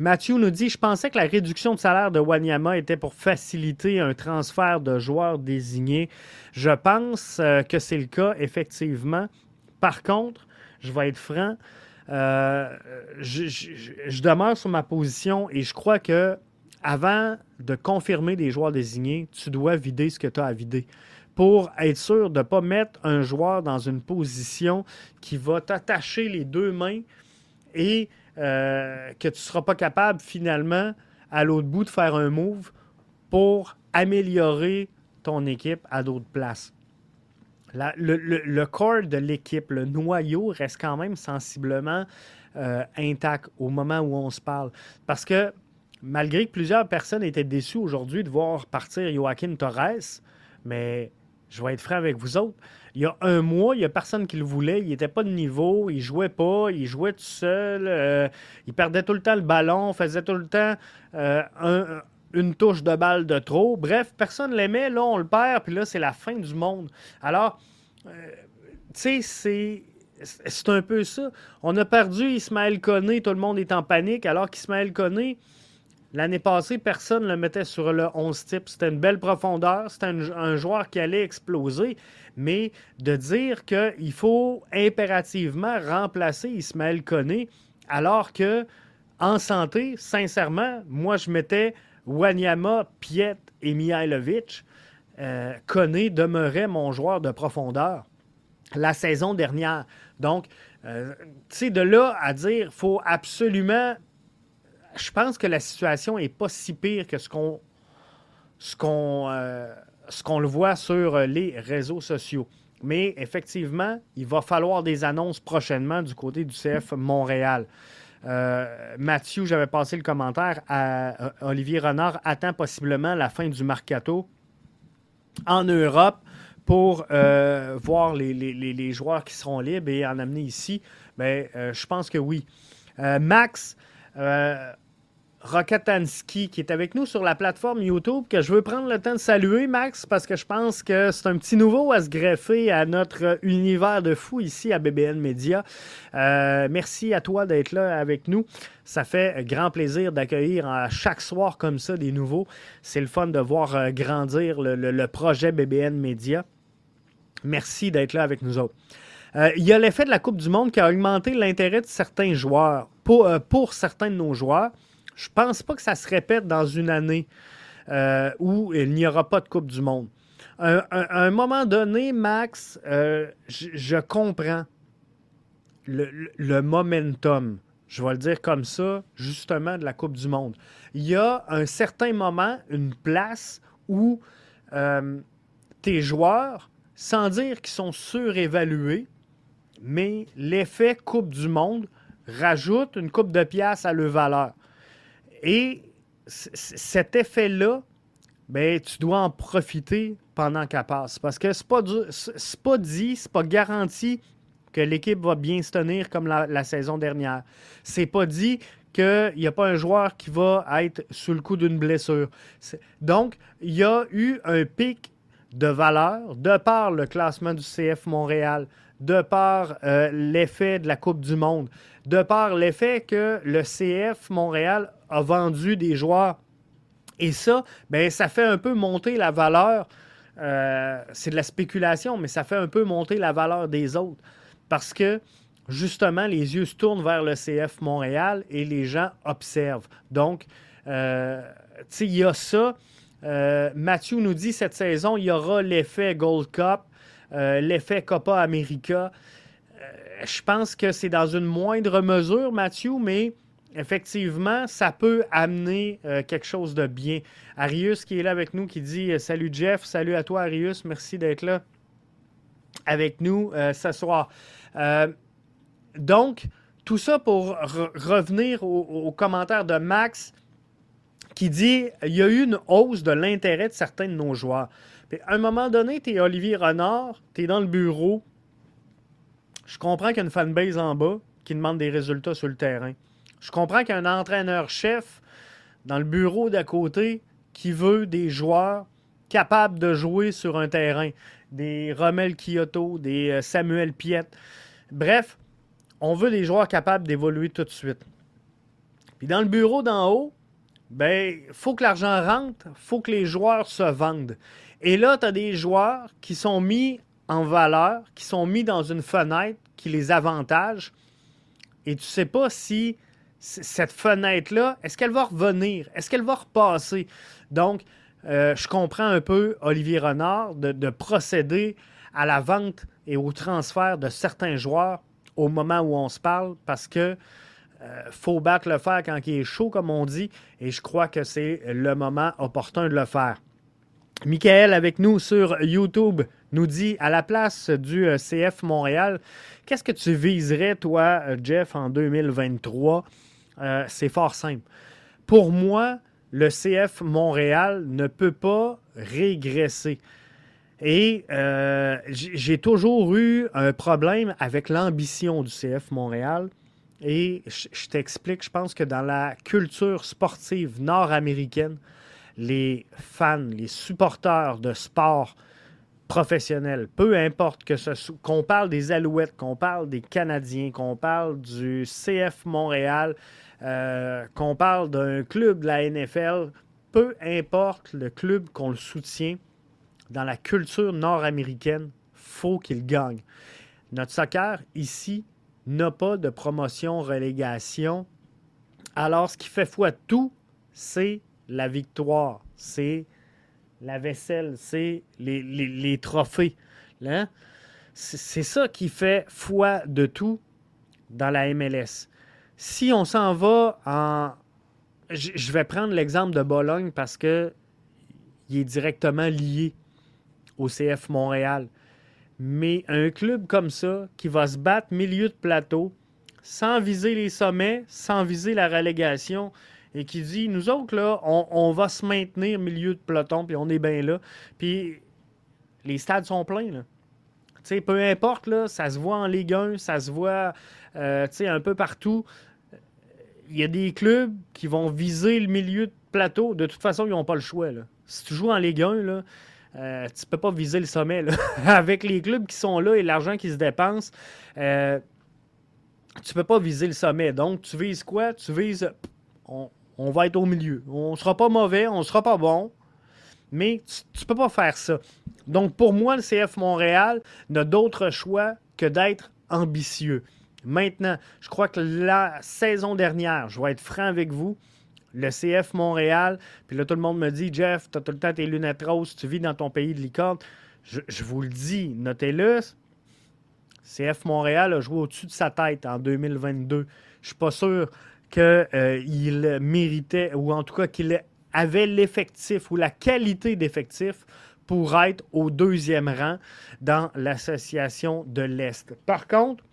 Mathieu nous dit Je pensais que la réduction de salaire de Wanyama était pour faciliter un transfert de joueurs désignés. Je pense euh, que c'est le cas, effectivement. Par contre, Je vais être franc. Euh, je, demeure sur ma position et je crois que avant de confirmer des joueurs désignés, tu dois vider ce que tu as à vider pour être sûr de ne pas mettre un joueur dans une position qui va t'attacher les deux mains et euh, que tu ne seras pas capable finalement à l'autre bout de faire un move pour améliorer ton équipe à d'autres places. le, corps de l'équipe, le noyau reste quand même sensiblement euh, intact au moment où on se parle. Parce que malgré que plusieurs personnes étaient déçues aujourd'hui de voir partir Joaquin Torres, mais je vais être franc avec vous autres, il y a un mois, il n'y a personne qui le voulait, il n'était pas de niveau, il jouait pas, il jouait tout seul, euh, il perdait tout le temps le ballon, faisait tout le temps euh, une touche de balle de trop. Bref, personne l'aimait, là on le perd, puis là c'est la fin du monde. Alors, euh, tu sais, c'est c'est un peu ça. On a perdu Ismaël Koné, tout le monde est en panique, alors qu'Ismaël Koné, L'année passée, personne ne le mettait sur le 11 type. C'était une belle profondeur. C'était un, joueur qui allait exploser. Mais de dire qu'il faut impérativement remplacer Ismaël Koné, alors que en santé, sincèrement, moi, je mettais Wanyama, Piet et Mihailovic. Euh, demeurait mon joueur de profondeur la saison dernière. Donc, euh, tu sais, de là à dire faut absolument je pense que la situation n'est pas si pire que ce qu'on ce qu'on euh, ce qu'on le voit sur les réseaux sociaux. Mais effectivement, il va falloir des annonces prochainement du côté du CF Montréal. Euh, Mathieu, j'avais passé le commentaire à euh, Olivier Renard attend possiblement la fin du mercato en Europe pour voir les, les, joueurs qui seront libres et en amener ici. Mais ben, je pense que oui. Max, Rokatanski qui est avec nous sur la plateforme YouTube, que je veux prendre le temps de saluer, Max, parce que je pense que c'est un petit nouveau à se greffer à notre univers de fou ici à BBN Media. Euh, merci à toi d'être là avec nous. Ça fait grand plaisir d'accueillir chaque soir comme ça des nouveaux. C'est le fun de voir euh, grandir le, projet BBN Media. Merci d'être là avec nous autres. Euh, il y a l'effet de la Coupe du Monde qui a augmenté l'intérêt de certains joueurs, pour, pour certains de nos joueurs. Je pense pas que ça se répète dans une année euh, où il n'y aura pas de Coupe du Monde. À un, moment donné, Max, euh, je, comprends le, momentum, je vais le dire comme ça, justement, de la Coupe du Monde. Il y a un certain moment, une place où euh, tes joueurs, sans dire qu'ils sont surévalués, mais l'effet Coupe du Monde rajoute une coupe de pièces à leur valeur. Et cet effet-là, ben, tu dois en profiter pendant qu'elle passe. Parce que ce n'est pas, pas dit, c'est pas garanti que l'équipe va bien se tenir comme la, saison dernière. C'est pas dit qu'il n'y a pas un joueur qui va être sous le coup d'une blessure. Donc, il y a eu un pic de valeur de par le classement du CF Montréal, de par euh, l'effet de la Coupe du Monde, de par l'effet que le CF Montréal a vendu des joueurs. Et ça, ben, ça fait un peu monter la valeur. Euh, c'est de la spéculation, mais ça fait un peu monter la valeur des autres. Parce que, justement, les yeux se tournent vers le CF Montréal et les gens observent. Donc, euh, il y a ça. Euh, Mathieu nous dit cette saison, il y aura l'effet Gold Cup, l'effet Copa América. je pense que c'est dans une moindre mesure, Mathieu, mais effectivement, ça peut amener euh, quelque chose de bien. Arius qui est là avec nous, qui dit euh, Salut Jeff, salut à toi Arius, merci d'être là avec nous euh, ce soir. donc, tout ça pour revenir au, commentaire de Max qui dit il y a eu une hausse de l'intérêt de certains de nos joueurs. à un moment donné, tu es Olivier Renard, tu es dans le bureau. Je comprends qu'il y a une fanbase en bas qui demande des résultats sur le terrain. Je comprends qu'il y a un entraîneur-chef dans le bureau d'à côté qui veut des joueurs capables de jouer sur un terrain. Des Rommel Kyoto, des euh, Samuel Piet. Bref, on veut des joueurs capables d'évoluer tout de suite. Puis dans le bureau d'en haut, ben, faut que l'argent rentre, faut que les joueurs se vendent. Et là, tu as des joueurs qui sont mis en valeur, qui sont mis dans une fenêtre qui les avantage, et tu ne sais pas si cette fenêtre-là, est-ce qu'elle va revenir? Est-ce qu'elle va repasser? Donc, euh, je comprends un peu Olivier Renard de, procéder à la vente et au transfert de certains joueurs au moment où on se parle parce que euh, faut battre le fer quand il est chaud, comme on dit, et je crois que c'est le moment opportun de le faire. Michael avec nous sur YouTube nous dit à la place du euh, CF Montréal, qu'est-ce que tu viserais, toi, Jeff, en 2023? Euh, c'est fort simple. Pour moi, le CF Montréal ne peut pas régresser. Et euh, j'ai toujours eu un problème avec l'ambition du CF Montréal. Et je t'explique, je pense que dans la culture sportive nord-américaine, les fans, les supporters de sport professionnels, peu importe que ce qu'on parle des Alouettes, qu'on parle des Canadiens, qu'on parle du CF Montréal, euh, qu'on parle d'un club de la NFL, peu importe le club qu'on le soutient, dans la culture nord-américaine, faut qu'il gagne. Notre soccer ici n'a pas de promotion-relégation. Alors, ce qui fait foi de tout, c'est la victoire, c'est la vaisselle, c'est les, trophées. Hein? C'est ça qui fait foi de tout dans la MLS si on s'en va en. Je vais prendre l'exemple de Bologne parce que il est directement lié au CF Montréal. Mais un club comme ça, qui va se battre milieu de plateau, sans viser les sommets, sans viser la relégation, et qui dit Nous autres, là, on, va se maintenir milieu de peloton, puis on est bien là. Puis les stades sont pleins. Là. sais, peu importe, là, ça se voit en Ligue 1, ça se voit euh, un peu partout il y a des clubs qui vont viser le milieu de plateau. De toute façon, ils n'ont pas le choix. Si tu joues en Ligue 1, là, euh, tu ne peux pas viser le sommet. Avec les clubs qui sont là et l'argent qui se dépense, euh, tu ne peux pas viser le sommet. Donc, tu vises quoi? Tu vises. On, va être au milieu. On ne sera pas mauvais, on ne sera pas bon, mais tu ne peux pas faire ça. Donc, pour moi, le CF Montréal n'a d'autre choix que d'être ambitieux. Maintenant, je crois que la saison dernière, je vais être franc avec vous, le CF Montréal, puis là, tout le monde me dit Jeff, tu as tout le temps tes lunettes roses, tu vis dans ton pays de licorne. Je, vous le dis, notez-le. CF Montréal a joué au-dessus de sa tête en 2022. Je suis pas sûr qu'il euh, méritait, ou en tout cas qu'il avait l'effectif ou la qualité d'effectif pour être au deuxième rang dans l'association de l'Est. Par contre,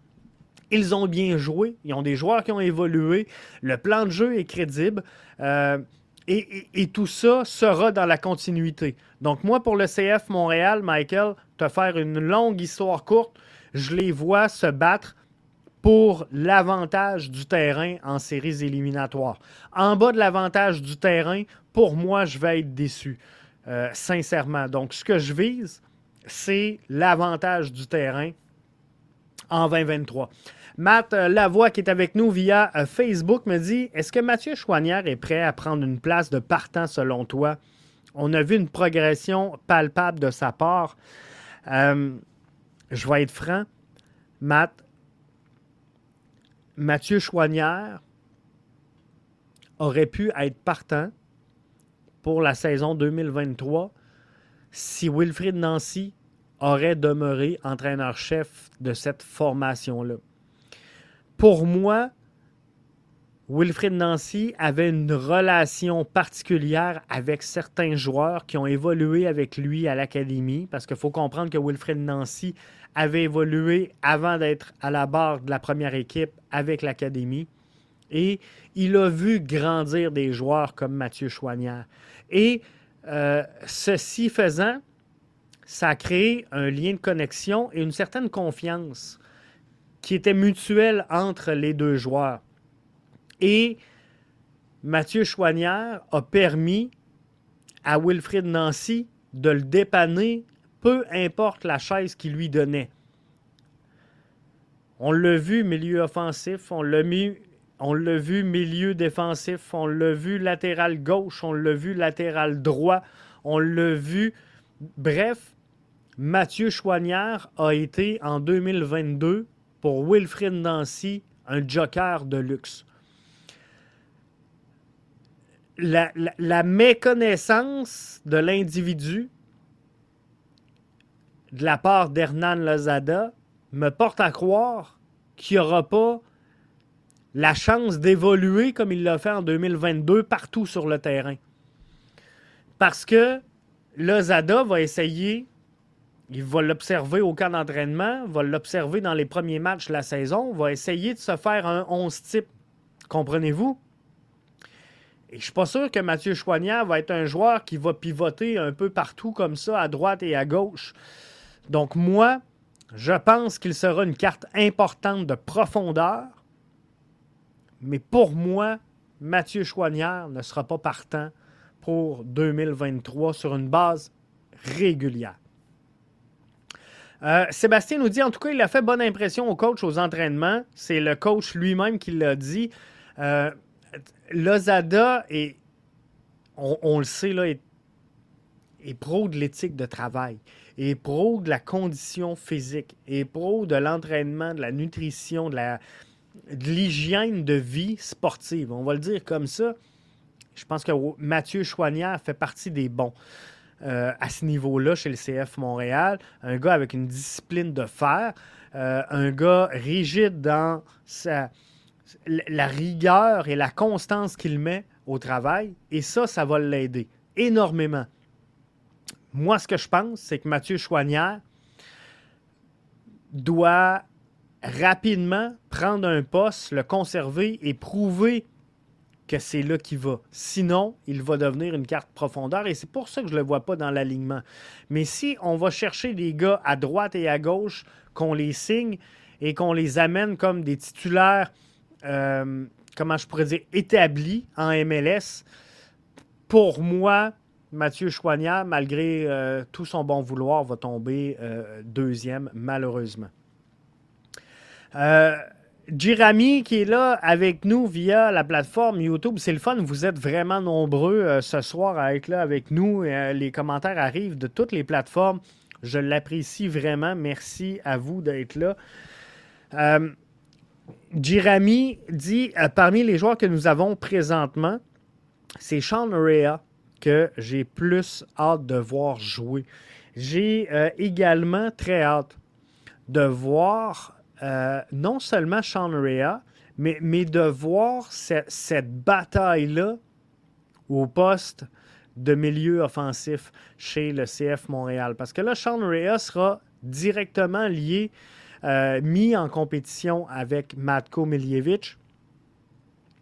ils ont bien joué. Ils ont des joueurs qui ont évolué. Le plan de jeu est crédible. Euh, et, tout ça sera dans la continuité. Donc, moi, pour le CF Montréal, Michael, te faire une longue histoire courte, je les vois se battre pour l'avantage du terrain en séries éliminatoires. En bas de l'avantage du terrain, pour moi, je vais être déçu, euh, sincèrement. Donc, ce que je vise, c'est l'avantage du terrain en 2023. Matt euh, Lavoie, qui est avec nous via euh, Facebook, me dit Est-ce que Mathieu Chouanière est prêt à prendre une place de partant selon toi? On a vu une progression palpable de sa part. Je vais être franc. Matt, Mathieu Chouanière aurait pu être partant pour la saison 2023 si Wilfrid Nancy aurait demeuré entraîneur-chef de cette formation-là. Pour moi, Wilfrid Nancy avait une relation particulière avec certains joueurs qui ont évolué avec lui à l'académie, parce qu'il faut comprendre que Wilfrid Nancy avait évolué avant d'être à la barre de la première équipe avec l'académie. Et il a vu grandir des joueurs comme Mathieu Chouanière. Et euh, ceci faisant, ça a créé un lien de connexion et une certaine confiance qui était mutuel entre les deux joueurs. Et Mathieu Chouanière a permis à Wilfrid Nancy de le dépanner, peu importe la chaise qu'il lui donnait. On l'a vu milieu offensif, on l'a vu milieu défensif, on l'a vu latéral gauche, on l'a vu latéral droit, on l'a vu. Bref, Mathieu Chouanière a été en 2022 pour Wilfrid Nancy un joker de luxe. La, méconnaissance de l'individu de la part d'Hernan Lozada me porte à croire qu'il n'y aura pas la chance d'évoluer comme il l'a fait en 2022 partout sur le terrain. Parce que Lozada va essayer, il va l'observer au camp d'entraînement, va l'observer dans les premiers matchs de la saison, va essayer de se faire un 11 type. Comprenez-vous? Et je ne suis pas sûr que Mathieu Choignard va être un joueur qui va pivoter un peu partout comme ça, à droite et à gauche. Donc moi, je pense qu'il sera une carte importante de profondeur. Mais pour moi, Mathieu Chouanière ne sera pas partant pour 2023 sur une base régulière. Euh, Sébastien nous dit, en tout cas, il a fait bonne impression au coach aux entraînements. C'est le coach lui-même qui l'a dit. Euh, Lozada, est, on, le sait, là, est, pro de l'éthique de travail est pro de la condition physique, est pro de l'entraînement, de la nutrition, de la l'hygiène de vie sportive. On va le dire comme ça. Je pense que Mathieu Chouanière fait partie des bons euh, à ce niveau-là chez le CF Montréal. Un gars avec une discipline de fer, euh, un gars rigide dans sa, la rigueur et la constance qu'il met au travail. Et ça, ça va l'aider énormément. Moi, ce que je pense, c'est que Mathieu Chouanière doit rapidement prendre un poste, le conserver et prouver que c'est là qu'il va. Sinon, il va devenir une carte profondeur et c'est pour ça que je ne le vois pas dans l'alignement. Mais si on va chercher des gars à droite et à gauche, qu'on les signe et qu'on les amène comme des titulaires, euh, comment je pourrais dire, établis en MLS, pour moi, Mathieu Chouanière, malgré euh, tout son bon vouloir, va tomber euh, deuxième, malheureusement. Jirami qui est là avec nous via la plateforme YouTube. C'est le fun, vous êtes vraiment nombreux ce soir à être là avec nous. les commentaires arrivent de toutes les plateformes. Je l'apprécie vraiment. Merci à vous d'être là. Jirami dit parmi les joueurs que nous avons présentement, c'est Sean Rea que j'ai plus hâte de voir jouer. J'ai euh, également très hâte de voir euh, non seulement Sean Rea, mais, mais de voir cette bataille-là au poste de milieu offensif chez le CF Montréal. Parce que là, Sean Rea sera directement lié, euh, mis en compétition avec Matko Miljevic.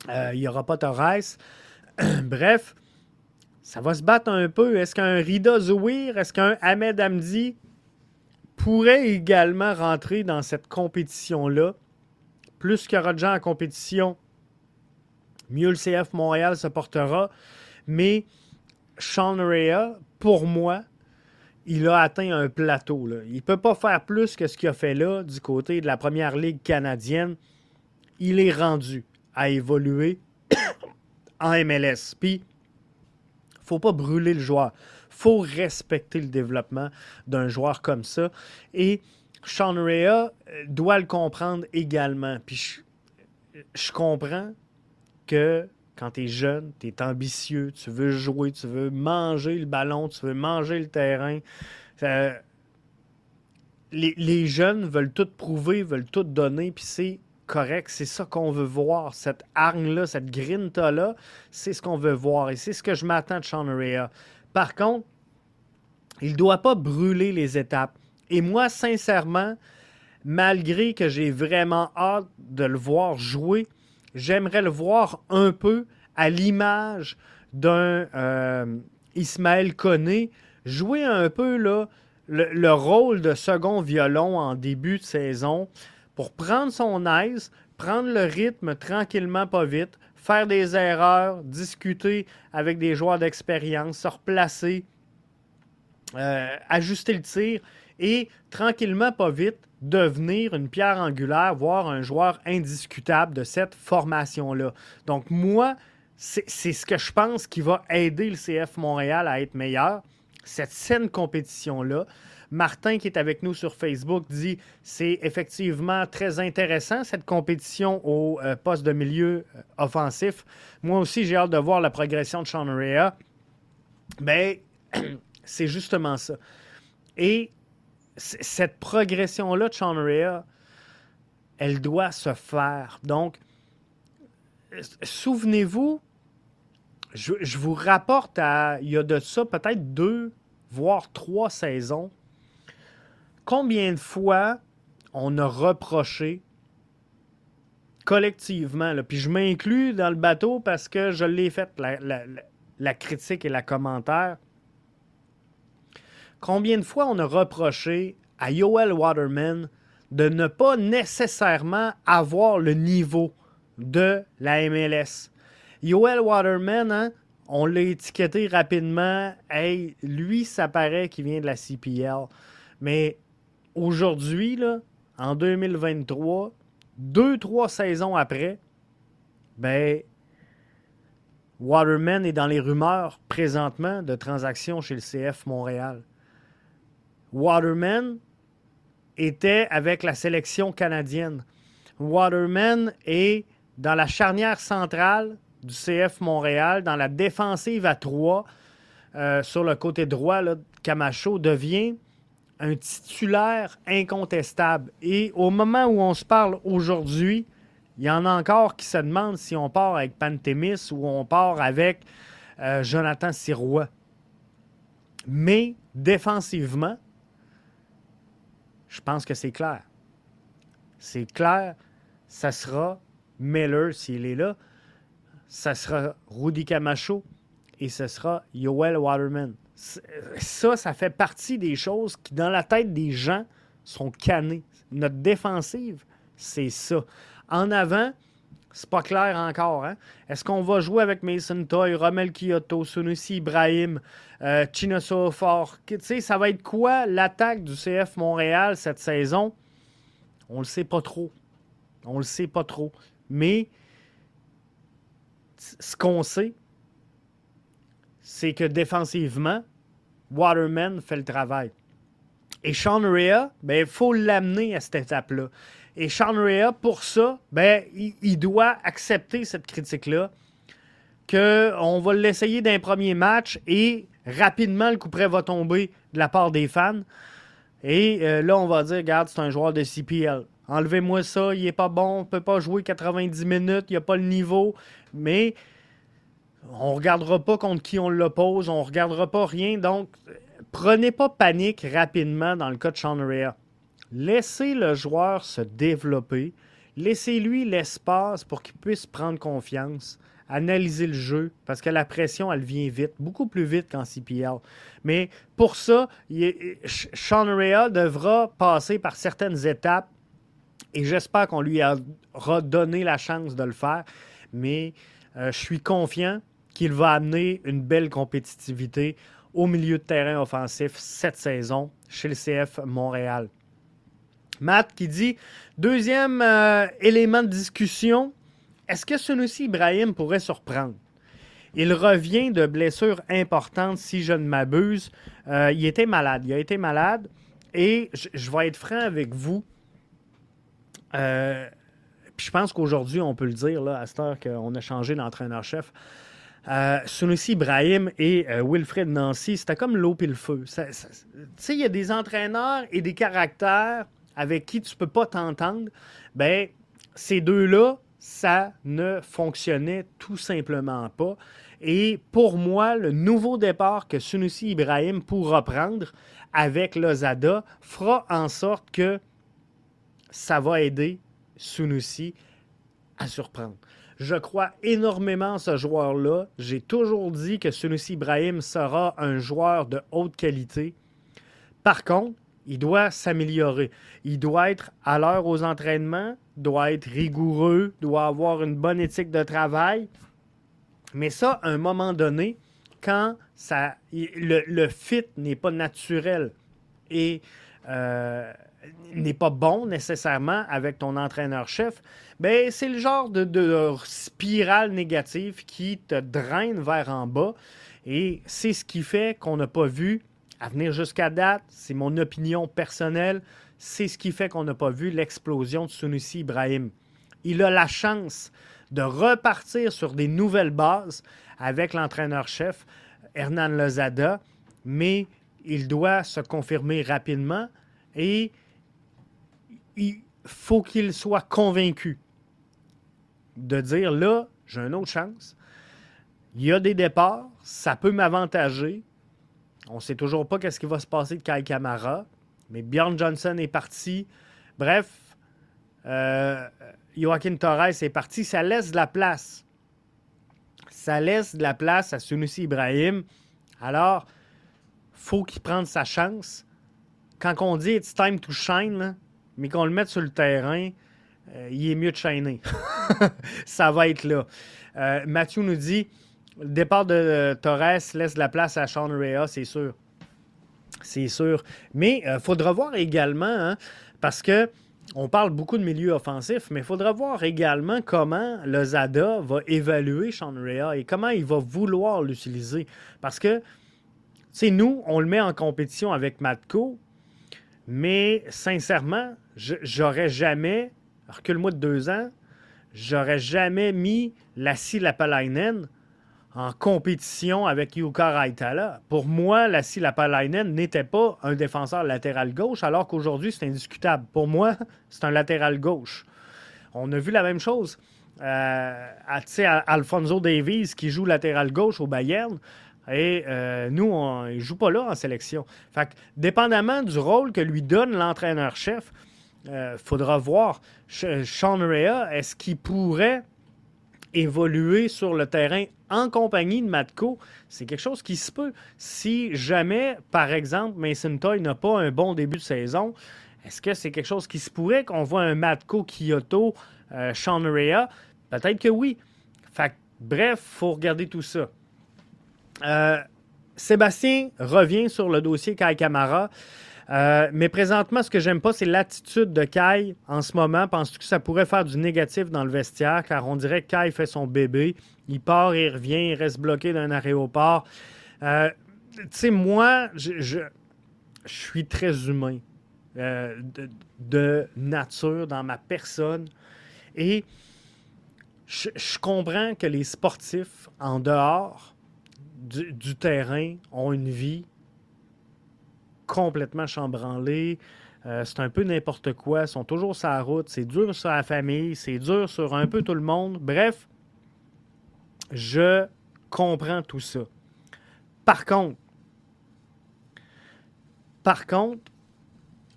il n'y aura pas Torres. Bref, ça va se battre un peu. Est-ce qu'un Rida Zouir, est-ce qu'un Ahmed Hamdi pourrait également rentrer dans cette compétition-là? Plus qu'il y aura de gens en compétition, mieux le CF Montréal se portera. Mais Sean Rea, pour moi, il a atteint un plateau. Il ne peut pas faire plus que ce qu'il a fait là du côté de la première ligue canadienne. Il est rendu à évoluer en MLS. Puis, faut pas brûler le joueur. faut respecter le développement d'un joueur comme ça. Et Sean Rea euh, doit le comprendre également. Puis je, comprends que quand tu es jeune, tu es ambitieux, tu veux jouer, tu veux manger le ballon, tu veux manger le terrain. Les, les, jeunes veulent tout prouver, veulent tout donner, puis c'est correct. C'est ça qu'on veut voir. Cette hargne-là, cette grinta-là, c'est ce qu'on veut voir. Et c'est ce que je m'attends de Sean Rea. Par contre, il ne doit pas brûler les étapes. Et moi, sincèrement, malgré que j'ai vraiment hâte de le voir jouer, j'aimerais le voir un peu à l'image d'un euh, Ismaël Koné, jouer un peu le, rôle de second violon en début de saison, pour prendre son aise, prendre le rythme tranquillement, pas vite, faire des erreurs, discuter avec des joueurs d'expérience, se replacer, euh, ajuster le tir et tranquillement, pas vite, devenir une pierre angulaire, voire un joueur indiscutable de cette formation-là. Donc moi, c'est ce que je pense qui va aider le CF Montréal à être meilleur, cette saine compétition-là, Martin, qui est avec nous sur Facebook, dit c'est effectivement très intéressant cette compétition au euh, poste de milieu euh, offensif. Moi aussi, j'ai hâte de voir la progression de Sean Rea. Mais c'est justement ça. Et cette progression-là de elle doit se faire. Donc, souvenez-vous, je, vous rapporte à, il y a de ça peut-être deux, voire trois saisons, combien de fois on a reproché collectivement, puis je m'inclus dans le bateau parce que je l'ai fait, la, critique et la commentaire. Combien de fois on a reproché à Yoel Waterman de ne pas nécessairement avoir le niveau de la MLS. Yoel Waterman, hein, on l'a étiqueté rapidement. Hey, lui, ça paraît qu'il vient de la CPL. Mais aujourd'hui, en 2023, deux, trois saisons après, ben, Waterman est dans les rumeurs présentement de transactions chez le CF Montréal. Waterman était avec la sélection canadienne. Waterman est dans la charnière centrale du CF Montréal, dans la défensive à 3, euh, sur le côté droit, Camacho devient un titulaire incontestable. Et au moment où on se parle aujourd'hui, il y en a encore qui se demandent si on part avec Pantémis ou on part avec euh, Jonathan Sirois. Mais défensivement, je pense que c'est clair. C'est clair, ça sera Miller s'il est là, ça sera Rudy Camacho et ce sera Yoel Waterman. Ça, ça fait partie des choses qui, dans la tête des gens, sont cannées. Notre défensive, c'est ça. En avant, c'est pas clair encore. Hein? Est-ce qu'on va jouer avec Mason Toy, Romel Kyoto, Sunusi Ibrahim, euh, Chino Fort? Ça va être quoi l'attaque du CF Montréal cette saison? On le sait pas trop. On le sait pas trop. Mais ce qu'on sait, c'est que défensivement, Waterman fait le travail. Et Sean Rea, ben, il faut l'amener à cette étape-là. Et Sean Rea, pour ça, ben, il, doit accepter cette critique-là, qu'on va l'essayer d'un premier match et rapidement, le coup près va tomber de la part des fans. Et euh, là, on va dire, regarde, c'est un joueur de CPL. Enlevez-moi ça, il n'est pas bon, on ne peut pas jouer 90 minutes, il n'y a pas le niveau. Mais on ne regardera pas contre qui on l'oppose, on ne regardera pas rien. Donc, prenez pas panique rapidement dans le cas de Sean Rea. Laissez le joueur se développer. Laissez-lui l'espace pour qu'il puisse prendre confiance, analyser le jeu, parce que la pression, elle vient vite, beaucoup plus vite qu'en CPL. Mais pour ça, Sean Rea devra passer par certaines étapes et j'espère qu'on lui aura donné la chance de le faire. Mais euh, je suis confiant qu'il va amener une belle compétitivité au milieu de terrain offensif cette saison chez le CF Montréal. Matt qui dit deuxième euh, élément de discussion, est-ce que Sunusi Ibrahim pourrait surprendre? Il revient de blessures importantes, si je ne m'abuse. Euh, il était malade. Il a été malade. Et je vais être franc avec vous. Euh, je pense qu'aujourd'hui, on peut le dire, là, à cette heure qu'on a changé d'entraîneur-chef. Euh, Sunusi Ibrahim et Wilfred Nancy, c'était comme l'eau et le feu. Tu sais, il y a des entraîneurs et des caractères avec qui tu ne peux pas t'entendre. Ben, ces deux-là, ça ne fonctionnait tout simplement pas. Et pour moi, le nouveau départ que Sunusi Ibrahim pourra prendre avec Lozada fera en sorte que ça va aider Sunusi à surprendre. Je crois énormément en ce joueur-là. J'ai toujours dit que Sunusi Ibrahim sera un joueur de haute qualité. Par contre, il doit s'améliorer. Il doit être à l'heure aux entraînements, doit être rigoureux, doit avoir une bonne éthique de travail. Mais ça, à un moment donné, quand le fit n'est pas naturel et euh, n'est pas bon nécessairement avec ton entraîneur-chef, ben c'est le genre de, spirale négative qui te draine vers en bas. Et c'est ce qui fait qu'on n'a pas vu À venir jusqu'à date, c'est mon opinion personnelle, c'est ce qui fait qu'on n'a pas vu l'explosion de Sunusi Ibrahim. Il a la chance de repartir sur des nouvelles bases avec l'entraîneur-chef Hernan Lozada, mais il doit se confirmer rapidement et il faut qu'il soit convaincu de dire là, j'ai une autre chance. Il y a des départs, ça peut m'avantager. On ne sait toujours pas qu'est-ce qui va se passer de Kai Kamara, mais Bjorn Johnson est parti. Bref, euh, Joaquin Torres est parti. Ça laisse de la place. Ça laisse de la place à Sunusi Ibrahim. Alors, faut qu'il prenne sa chance. Quand on dit it's time to shine, mais qu'on le mette sur le terrain, euh, il est mieux de chaîner. ça va être là. Euh, Mathieu nous dit le départ de Torres laisse la place à Sean Rea, c'est sûr. C'est sûr. Mais il euh, faudra voir également, hein, parce que on parle beaucoup de milieu offensif, mais il faudra voir également comment le Zada va évaluer Sean Rea et comment il va vouloir l'utiliser. Parce que, c'est nous, on le met en compétition avec Matko, mais sincèrement, j'aurais jamais, recule-moi de deux ans, j'aurais jamais mis Lassie Lapalainen en compétition avec Yuka Raitala. Pour moi, Lassie Lapalainen n'était pas un défenseur latéral gauche, alors qu'aujourd'hui, c'est indiscutable. Pour moi, c'est un latéral gauche. On a vu la même chose. Euh, à, Alfonso Davies qui joue latéral gauche au Bayern. Et euh, nous, on, ne joue pas là en sélection. Fait que, dépendamment du rôle que lui donne l'entraîneur-chef, il euh, faudra voir. Sean Rea, est-ce qu'il pourrait évoluer sur le terrain en compagnie de Matko, c'est quelque chose qui se peut. Si jamais, par exemple, Mason Toy n'a pas un bon début de saison, est-ce que c'est quelque chose qui se pourrait qu'on voit un Matko Kyoto, euh, Sean Rea? Peut-être que oui. Fait, bref, il faut regarder tout ça. Euh, Sébastien revient sur le dossier Kai Kamara. Euh, mais présentement, ce que j'aime pas, c'est l'attitude de Kai en ce moment. Penses-tu que ça pourrait faire du négatif dans le vestiaire? Car on dirait que Kai fait son bébé. Il part, il revient, il reste bloqué dans un aéroport. Euh, tu sais, moi, je, suis très humain euh, de, nature dans ma personne. Et je, comprends que les sportifs en dehors du terrain ont une vie complètement chambranlés. Euh, c'est un peu n'importe quoi. Ils sont toujours sur la route. C'est dur sur la famille. C'est dur sur un peu tout le monde. Bref, je comprends tout ça. Par contre, par contre,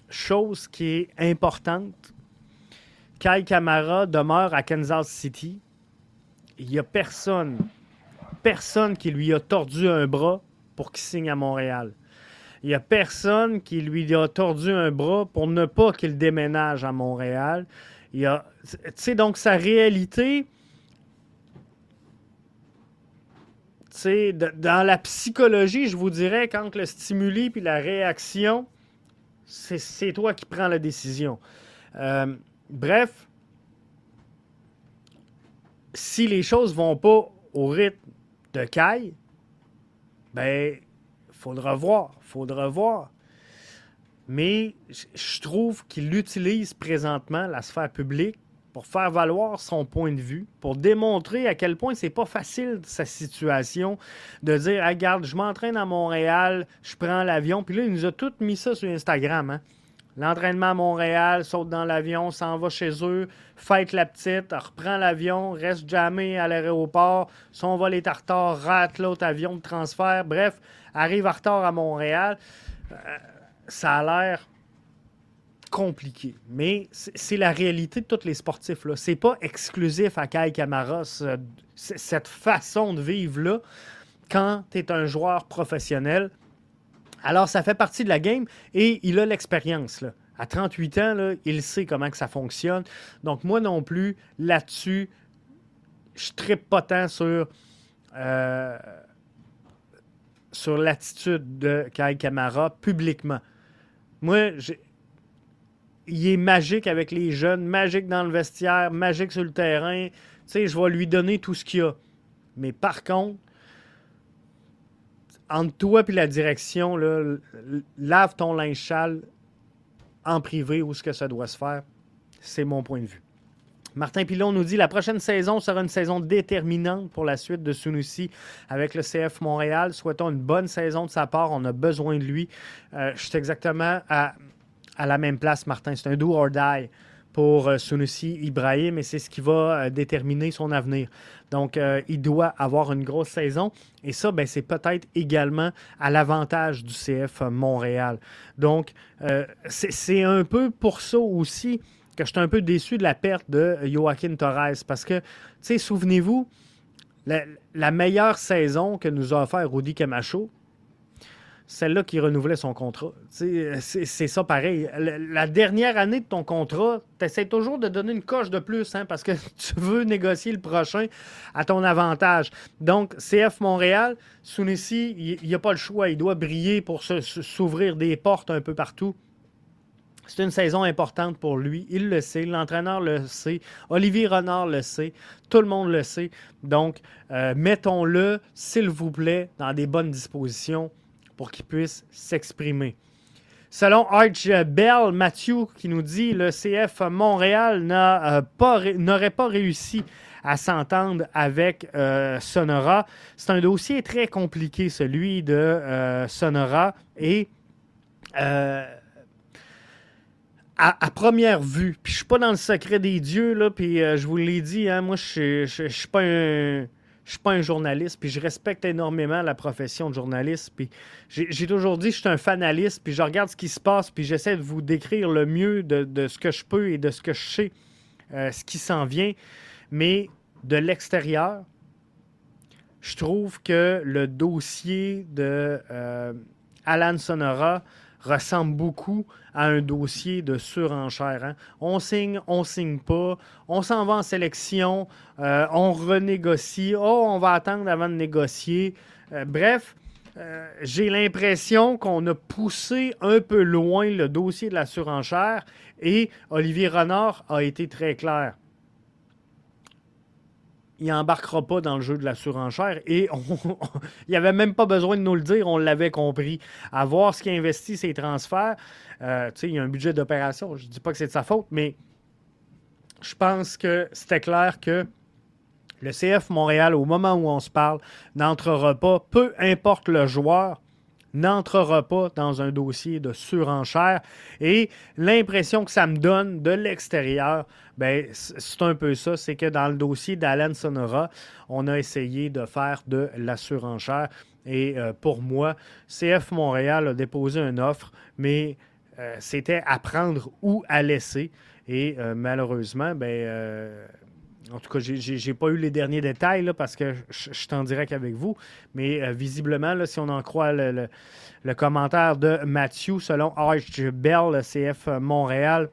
chose qui est importante, Kai Kamara demeure à Kansas City. Il n'y a personne, personne qui lui a tordu un bras pour qu'il signe à Montréal. Il n'y a personne qui lui a tordu un bras pour ne pas qu'il déménage à Montréal. Il a, donc sa réalité, dans la psychologie, je vous dirais, quand le stimuli puis la réaction, c'est toi qui prends la décision. Euh, bref, si les choses vont pas au rythme de Kai, ben, faudra voir, faudra voir. Mais je trouve qu'il utilise présentement la sphère publique pour faire valoir son point de vue, pour démontrer à quel point c'est pas facile sa situation de dire regarde, je m'entraîne à Montréal, je prends l'avion, puis là il nous a tout mis ça sur Instagram. Hein? L'entraînement à Montréal, saute dans l'avion, s'en va chez eux, fête la petite, reprend l'avion, reste jamais à l'aéroport, son vol est en retard, rate l'autre avion de transfert, bref, arrive en retard à Montréal. Euh, ça a l'air compliqué. Mais c'est la réalité de tous les sportifs. Ce n'est pas exclusif à Kai Kamara, cette façon de vivre-là, quand tu es un joueur professionnel. Alors, ça fait partie de la game et il a l'expérience. À 38 ans, il sait comment ça fonctionne. Donc, moi non plus, là-dessus, je tripe pas tant sur, euh, l'attitude de Kai Kamara publiquement. Moi, il est magique avec les jeunes, magique dans le vestiaire, magique sur le terrain. Tu sais, je vais lui donner tout ce qu'il a. Mais par contre, entre toi et la direction, lave ton linge en privé où ce que ça doit se faire. C'est mon point de vue. Martin Pilon nous dit la prochaine saison sera une saison déterminante pour la suite de Sunusi avec le CF Montréal. Souhaitons une bonne saison de sa part. On a besoin de lui. Euh, je suis exactement à, la même place, Martin. C'est un do or die pour euh, Sunusi Ibrahim et c'est ce qui va euh, déterminer son avenir. Donc, il doit avoir une grosse saison et ça, ben, c'est peut-être également à l'avantage du CF Montréal. Donc, c'est un peu pour ça aussi que j'étais un peu déçu de la perte de Joaquin Torres parce que, tu sais, souvenez-vous, la, meilleure saison que nous a offert Rudy Camacho, celle-là qui renouvelait son contrat. C'est ça pareil. La, dernière année de ton contrat, tu essaies toujours de donner une coche de plus hein, parce que tu veux négocier le prochain à ton avantage. Donc, CF Montréal, Sunissi, il n'y a pas le choix. Il doit briller pour s'ouvrir des portes un peu partout. C'est une saison importante pour lui. Il le sait. L'entraîneur le sait. Olivier Renard le sait. Tout le monde le sait. Donc, euh, mettons-le, s'il vous plaît, dans des bonnes dispositions pour qu'il puisse s'exprimer. Selon Arch Bell, Mathieu qui nous dit le CF Montréal euh, n'aurait pas, réussi à s'entendre avec euh, Sonora. C'est un dossier très compliqué, celui de Sonora. Et à, première vue, puis je suis pas dans le secret des dieux, là, puis euh, je vous l'ai dit, hein, moi, je suis pas un... Je suis pas un journaliste, puis je respecte énormément la profession de journaliste. Puis j'ai toujours dit que je suis un fanaliste, puis je regarde ce qui se passe, puis j'essaie de vous décrire le mieux de, ce que je peux et de ce que je sais, euh, ce qui s'en vient. Mais de l'extérieur, je trouve que le dossier de euh, Alan Sonora ressemble beaucoup à un dossier de surenchère. Hein. On signe, on signe pas, on s'en va en sélection, euh, on renégocie, oh, on va attendre avant de négocier. Euh, bref, euh, j'ai l'impression qu'on a poussé un peu loin le dossier de la surenchère et Olivier Renard a été très clair il n'embarquera pas dans le jeu de la surenchère. Et il n'y avait même pas besoin de nous le dire, on l'avait compris. À voir ce qui investit ses transferts, euh, il y a un budget d'opération. Je ne dis pas que c'est de sa faute, mais je pense que c'était clair que le CF Montréal, au moment où on se parle, n'entrera pas, peu importe le joueur, n'entrera pas dans un dossier de surenchère. Et l'impression que ça me donne de l'extérieur, ben, c'est un peu ça, c'est que dans le dossier d'Alan Sonora, on a essayé de faire de la surenchère. Et euh, pour moi, CF Montréal a déposé une offre, mais euh, c'était à prendre ou à laisser. Et euh, malheureusement, ben, en tout cas, je n'ai pas eu les derniers détails parce que je, suis en direct avec vous. Mais euh, visiblement, là, si on en croit le, commentaire de Mathieu, selon Arch Bell, le CF Montréal,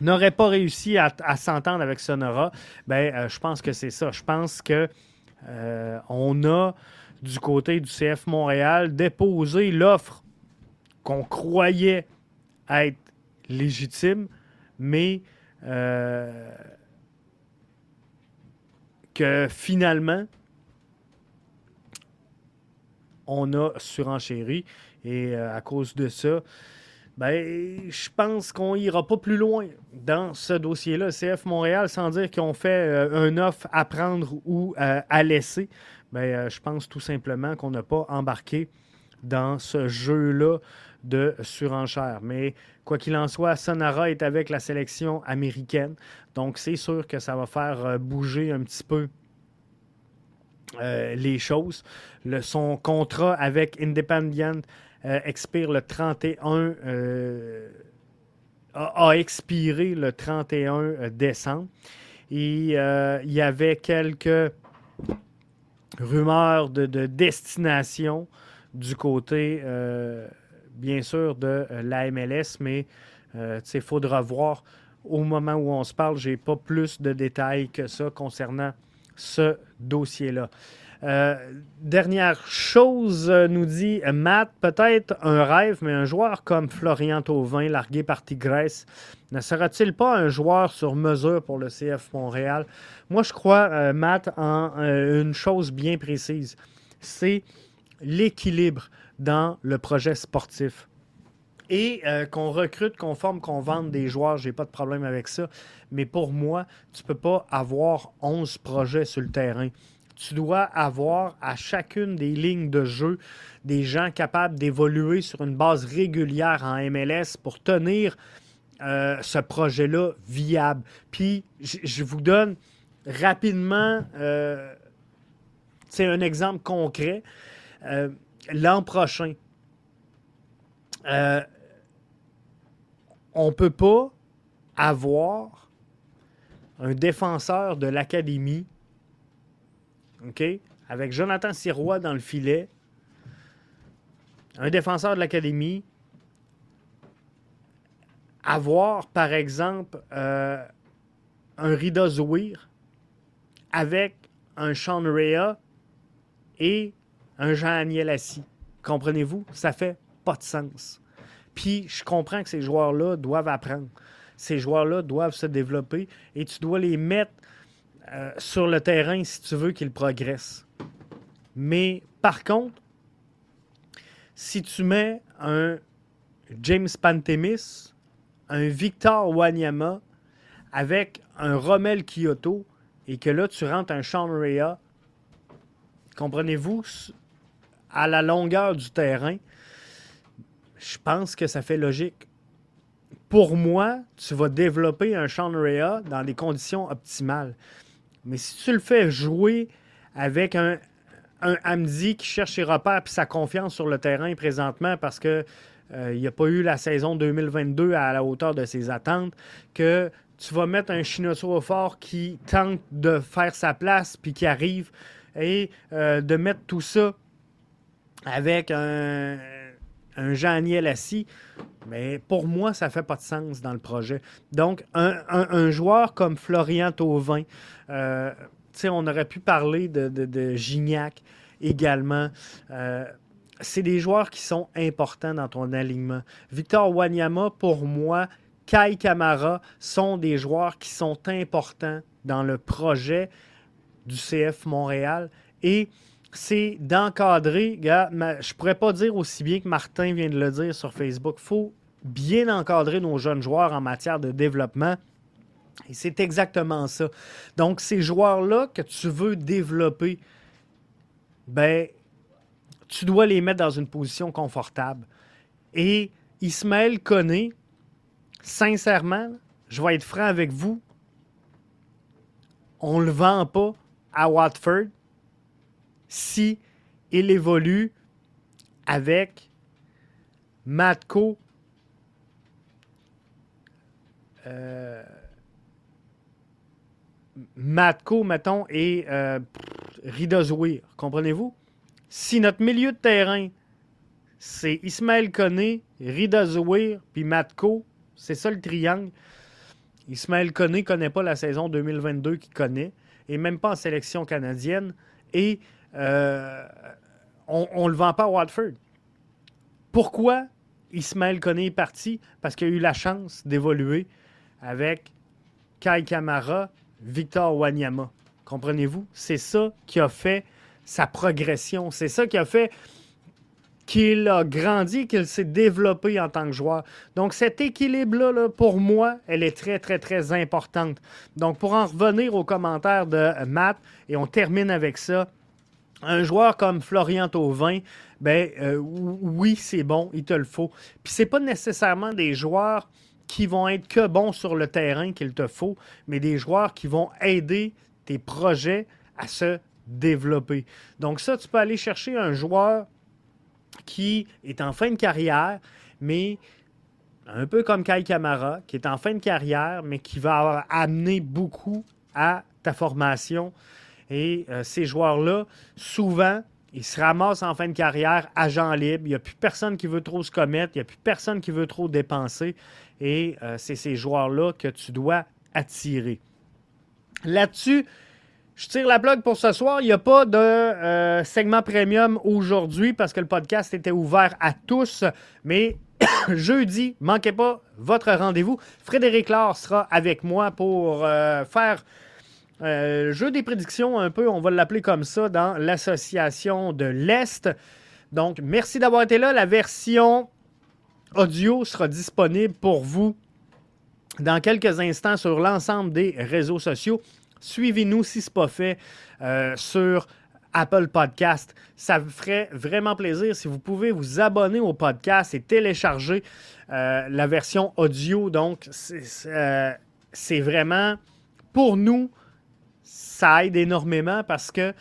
n'aurait pas réussi à, s'entendre avec Sonora, ben, euh, je pense que c'est ça. Je pense que euh, on a, du côté du CF Montréal, déposé l'offre qu'on croyait être légitime, mais que finalement, on a surenchéri. Et euh, à cause de ça, ben, je pense qu'on ira pas plus loin dans ce dossier-là. CF Montréal, sans dire qu'on fait euh, un offre à prendre ou euh, à laisser, ben, je pense tout simplement qu'on n'a pas embarqué dans ce jeu-là de surenchère. Mais quoi qu'il en soit, Sonara est avec la sélection américaine. Donc, c'est sûr que ça va faire euh, bouger un petit peu euh, les choses. son contrat avec Independent euh, expire le 31 a, expiré le 31 décembre. Et il y avait quelques rumeurs de, de destination du côté bien sûr, de euh, la MLS, mais euh, il faudra voir au moment où on se parle. Je n'ai pas plus de détails que ça concernant ce dossier-là. Euh, dernière chose, nous dit Matt, peut-être un rêve, mais un joueur comme Florian Thauvin, largué par Tigresse, ne sera-t-il pas un joueur sur mesure pour le CF Montréal? Moi, je crois, Matt, en une chose bien précise. C'est l'équilibre dans le projet sportif. Et euh, qu'on recrute, qu'on forme, qu'on vende des joueurs, j'ai pas de problème avec ça. Mais pour moi, tu peux pas avoir 11 projets sur le terrain. Tu dois avoir à chacune des lignes de jeu des gens capables d'évoluer sur une base régulière en MLS pour tenir euh, ce projet-là viable. Puis, je vous donne rapidement euh, un exemple concret. Euh, l'an prochain, euh, on ne peut pas avoir un défenseur de l'académie, OK, avec Jonathan Sirois dans le filet, un défenseur de l'académie, avoir, par exemple, un Rida Zouir avec un Sean Rea et un Jean-Aniel Assis. Comprenez-vous? Ça fait pas de sens. Puis je comprends que ces joueurs-là doivent apprendre. Ces joueurs-là doivent se développer et tu dois les mettre euh, sur le terrain si tu veux qu'ils progressent. Mais par contre, si tu mets un James Pantemis, un Victor Wanyama avec un Rommel Kyoto et que là tu rentres un Sean Rea comprenez-vous, à la longueur du terrain, je pense que ça fait logique. Pour moi, tu vas développer un Sean dans des conditions optimales. Mais si tu le fais jouer avec un, un Hamdi qui cherche ses repères et sa confiance sur le terrain présentement parce que euh, il n'a pas eu la saison 2022 à la hauteur de ses attentes, que tu vas mettre un Chinoso fort qui tente de faire sa place puis qui arrive et euh, de mettre tout ça avec un, Jean-Niel assis, mais pour moi, ça ne fait pas de sens dans le projet. Donc, un, joueur comme Florian Tauvin, euh, on aurait pu parler de, Gignac également. Euh, c'est des joueurs qui sont importants dans ton alignement. Victor Wanyama, pour moi, Kai Kamara sont des joueurs qui sont importants dans le projet du CF Montréal. Et c'est d'encadrer, je pourrais pas dire aussi bien que Martin vient de le dire sur Facebook. Il faut bien encadrer nos jeunes joueurs en matière de développement. Et c'est exactement ça. Donc, ces joueurs-là que tu veux développer, ben, tu dois les mettre dans une position confortable. Et Ismaël connaît, sincèrement, je vais être franc avec vous, on ne le vend pas à Watford si il évolue avec Matko euh, Matko, mettons, et euh, Comprenez-vous? Si notre milieu de terrain, c'est Ismaël Koné, Rida puis Matko, c'est ça le triangle. Ismaël Koné ne connaît pas la saison 2022 qu'il connaît et même pas en sélection canadienne. Et euh, on ne le vend pas à Watford. Pourquoi Ismaël Koné est parti? Parce qu'il a eu la chance d'évoluer avec Kai Kamara, Victor Wanyama. Comprenez-vous? C'est ça qui a fait sa progression. C'est ça qui a fait qu'il a grandi, qu'il s'est développé en tant que joueur. Donc, cet équilibre-là, pour moi, elle est très, très, très importante. Donc, pour en revenir aux commentaires de Matt, et on termine avec ça, un joueur comme Florian Tauvin, ben euh, oui, c'est bon, il te le faut. Puis c'est pas nécessairement des joueurs qui vont être que bons sur le terrain qu'il te faut, mais des joueurs qui vont aider tes projets à se développer. Donc ça, tu peux aller chercher un joueur qui est en fin de carrière, mais un peu comme Kai Kamara, qui est en fin de carrière, mais qui va amener beaucoup à ta formation. Et euh, ces joueurs-là, souvent, ils se ramassent en fin de carrière, agent libre. Il n'y a plus personne qui veut trop se commettre. Il n'y a plus personne qui veut trop dépenser. Et euh, c'est ces joueurs-là que tu dois attirer. Là-dessus, je tire la plug pour ce soir. Il n'y a pas de euh, segment premium aujourd'hui parce que le podcast était ouvert à tous. Mais jeudi, manquez pas votre rendez-vous. Frédéric Laure sera avec moi pour faire euh, jeu des prédictions un peu, on va l'appeler comme ça, dans l'association de l'Est. Donc, merci d'avoir été là. La version audio sera disponible pour vous dans quelques instants sur l'ensemble des réseaux sociaux. Suivez-nous si ce n'est pas fait euh, sur Apple Podcast. Ça vous ferait vraiment plaisir si vous pouvez vous abonner au podcast et télécharger euh, la version audio. Donc, c'est vraiment pour nous, ça aide énormément parce que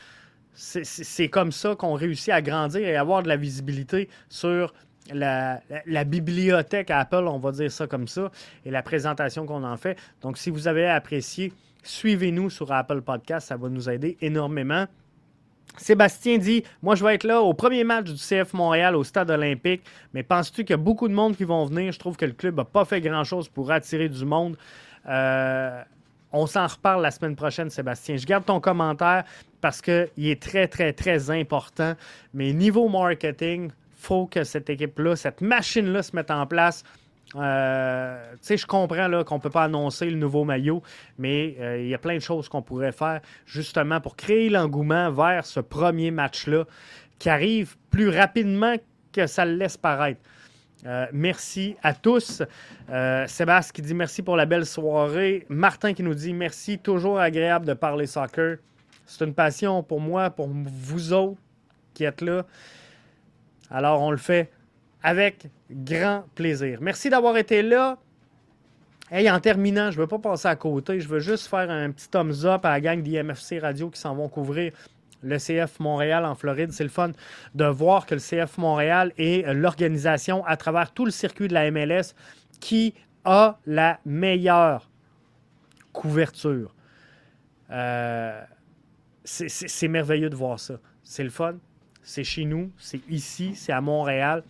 c'est comme ça qu'on réussit à grandir et avoir de la visibilité sur la, bibliothèque Apple, on va dire ça comme ça, et la présentation qu'on en fait. Donc, si vous avez apprécié, suivez-nous sur Apple Podcast, ça va nous aider énormément. Sébastien dit Moi, je vais être là au premier match du CF Montréal au stade olympique, mais penses-tu qu'il y a beaucoup de monde qui vont venir? Je trouve que le club n'a pas fait grand-chose pour attirer du monde. Euh, on s'en reparle la semaine prochaine, Sébastien. Je garde ton commentaire parce qu'il est très, très, très important. Mais niveau marketing, faut que cette équipe-là, cette machine-là se mette en place. Euh, tu sais, je comprends qu'on ne peut pas annoncer le nouveau maillot, mais euh, il y a plein de choses qu'on pourrait faire justement pour créer l'engouement vers ce premier match-là qui arrive plus rapidement que ça le laisse paraître. Euh, merci à tous. Sébastien qui dit merci pour la belle soirée. Martin qui nous dit merci, toujours agréable de parler soccer. C'est une passion pour moi, pour vous autres qui êtes là. Alors, on le fait avec grand plaisir. Merci d'avoir été là. Hey, en terminant, je ne veux pas passer à côté. Je veux juste faire un petit thumbs up à la gang d'IMFC Radio qui s'en vont couvrir le CF Montréal en Floride. C'est le fun de voir que le CF Montréal est l'organisation à travers tout le circuit de la MLS qui a la meilleure couverture. Euh, c'est merveilleux de voir ça. C'est le fun c'est chez nous, c'est ici, c'est à Montréal.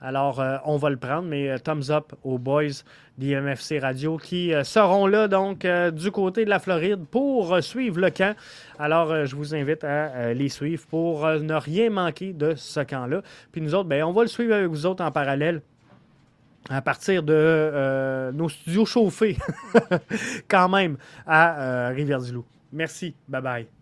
Alors, euh, on va le prendre, mais euh, thumbs up aux boys d'IMFC Radio qui euh, seront là, donc, du côté de la Floride pour suivre le camp. Alors, je vous invite à les suivre pour ne rien manquer de ce camp-là. Puis nous autres, ben, on va le suivre avec vous autres en parallèle à partir de nos studios chauffés, quand même, à Rivière-du-Loup. Merci. Bye bye.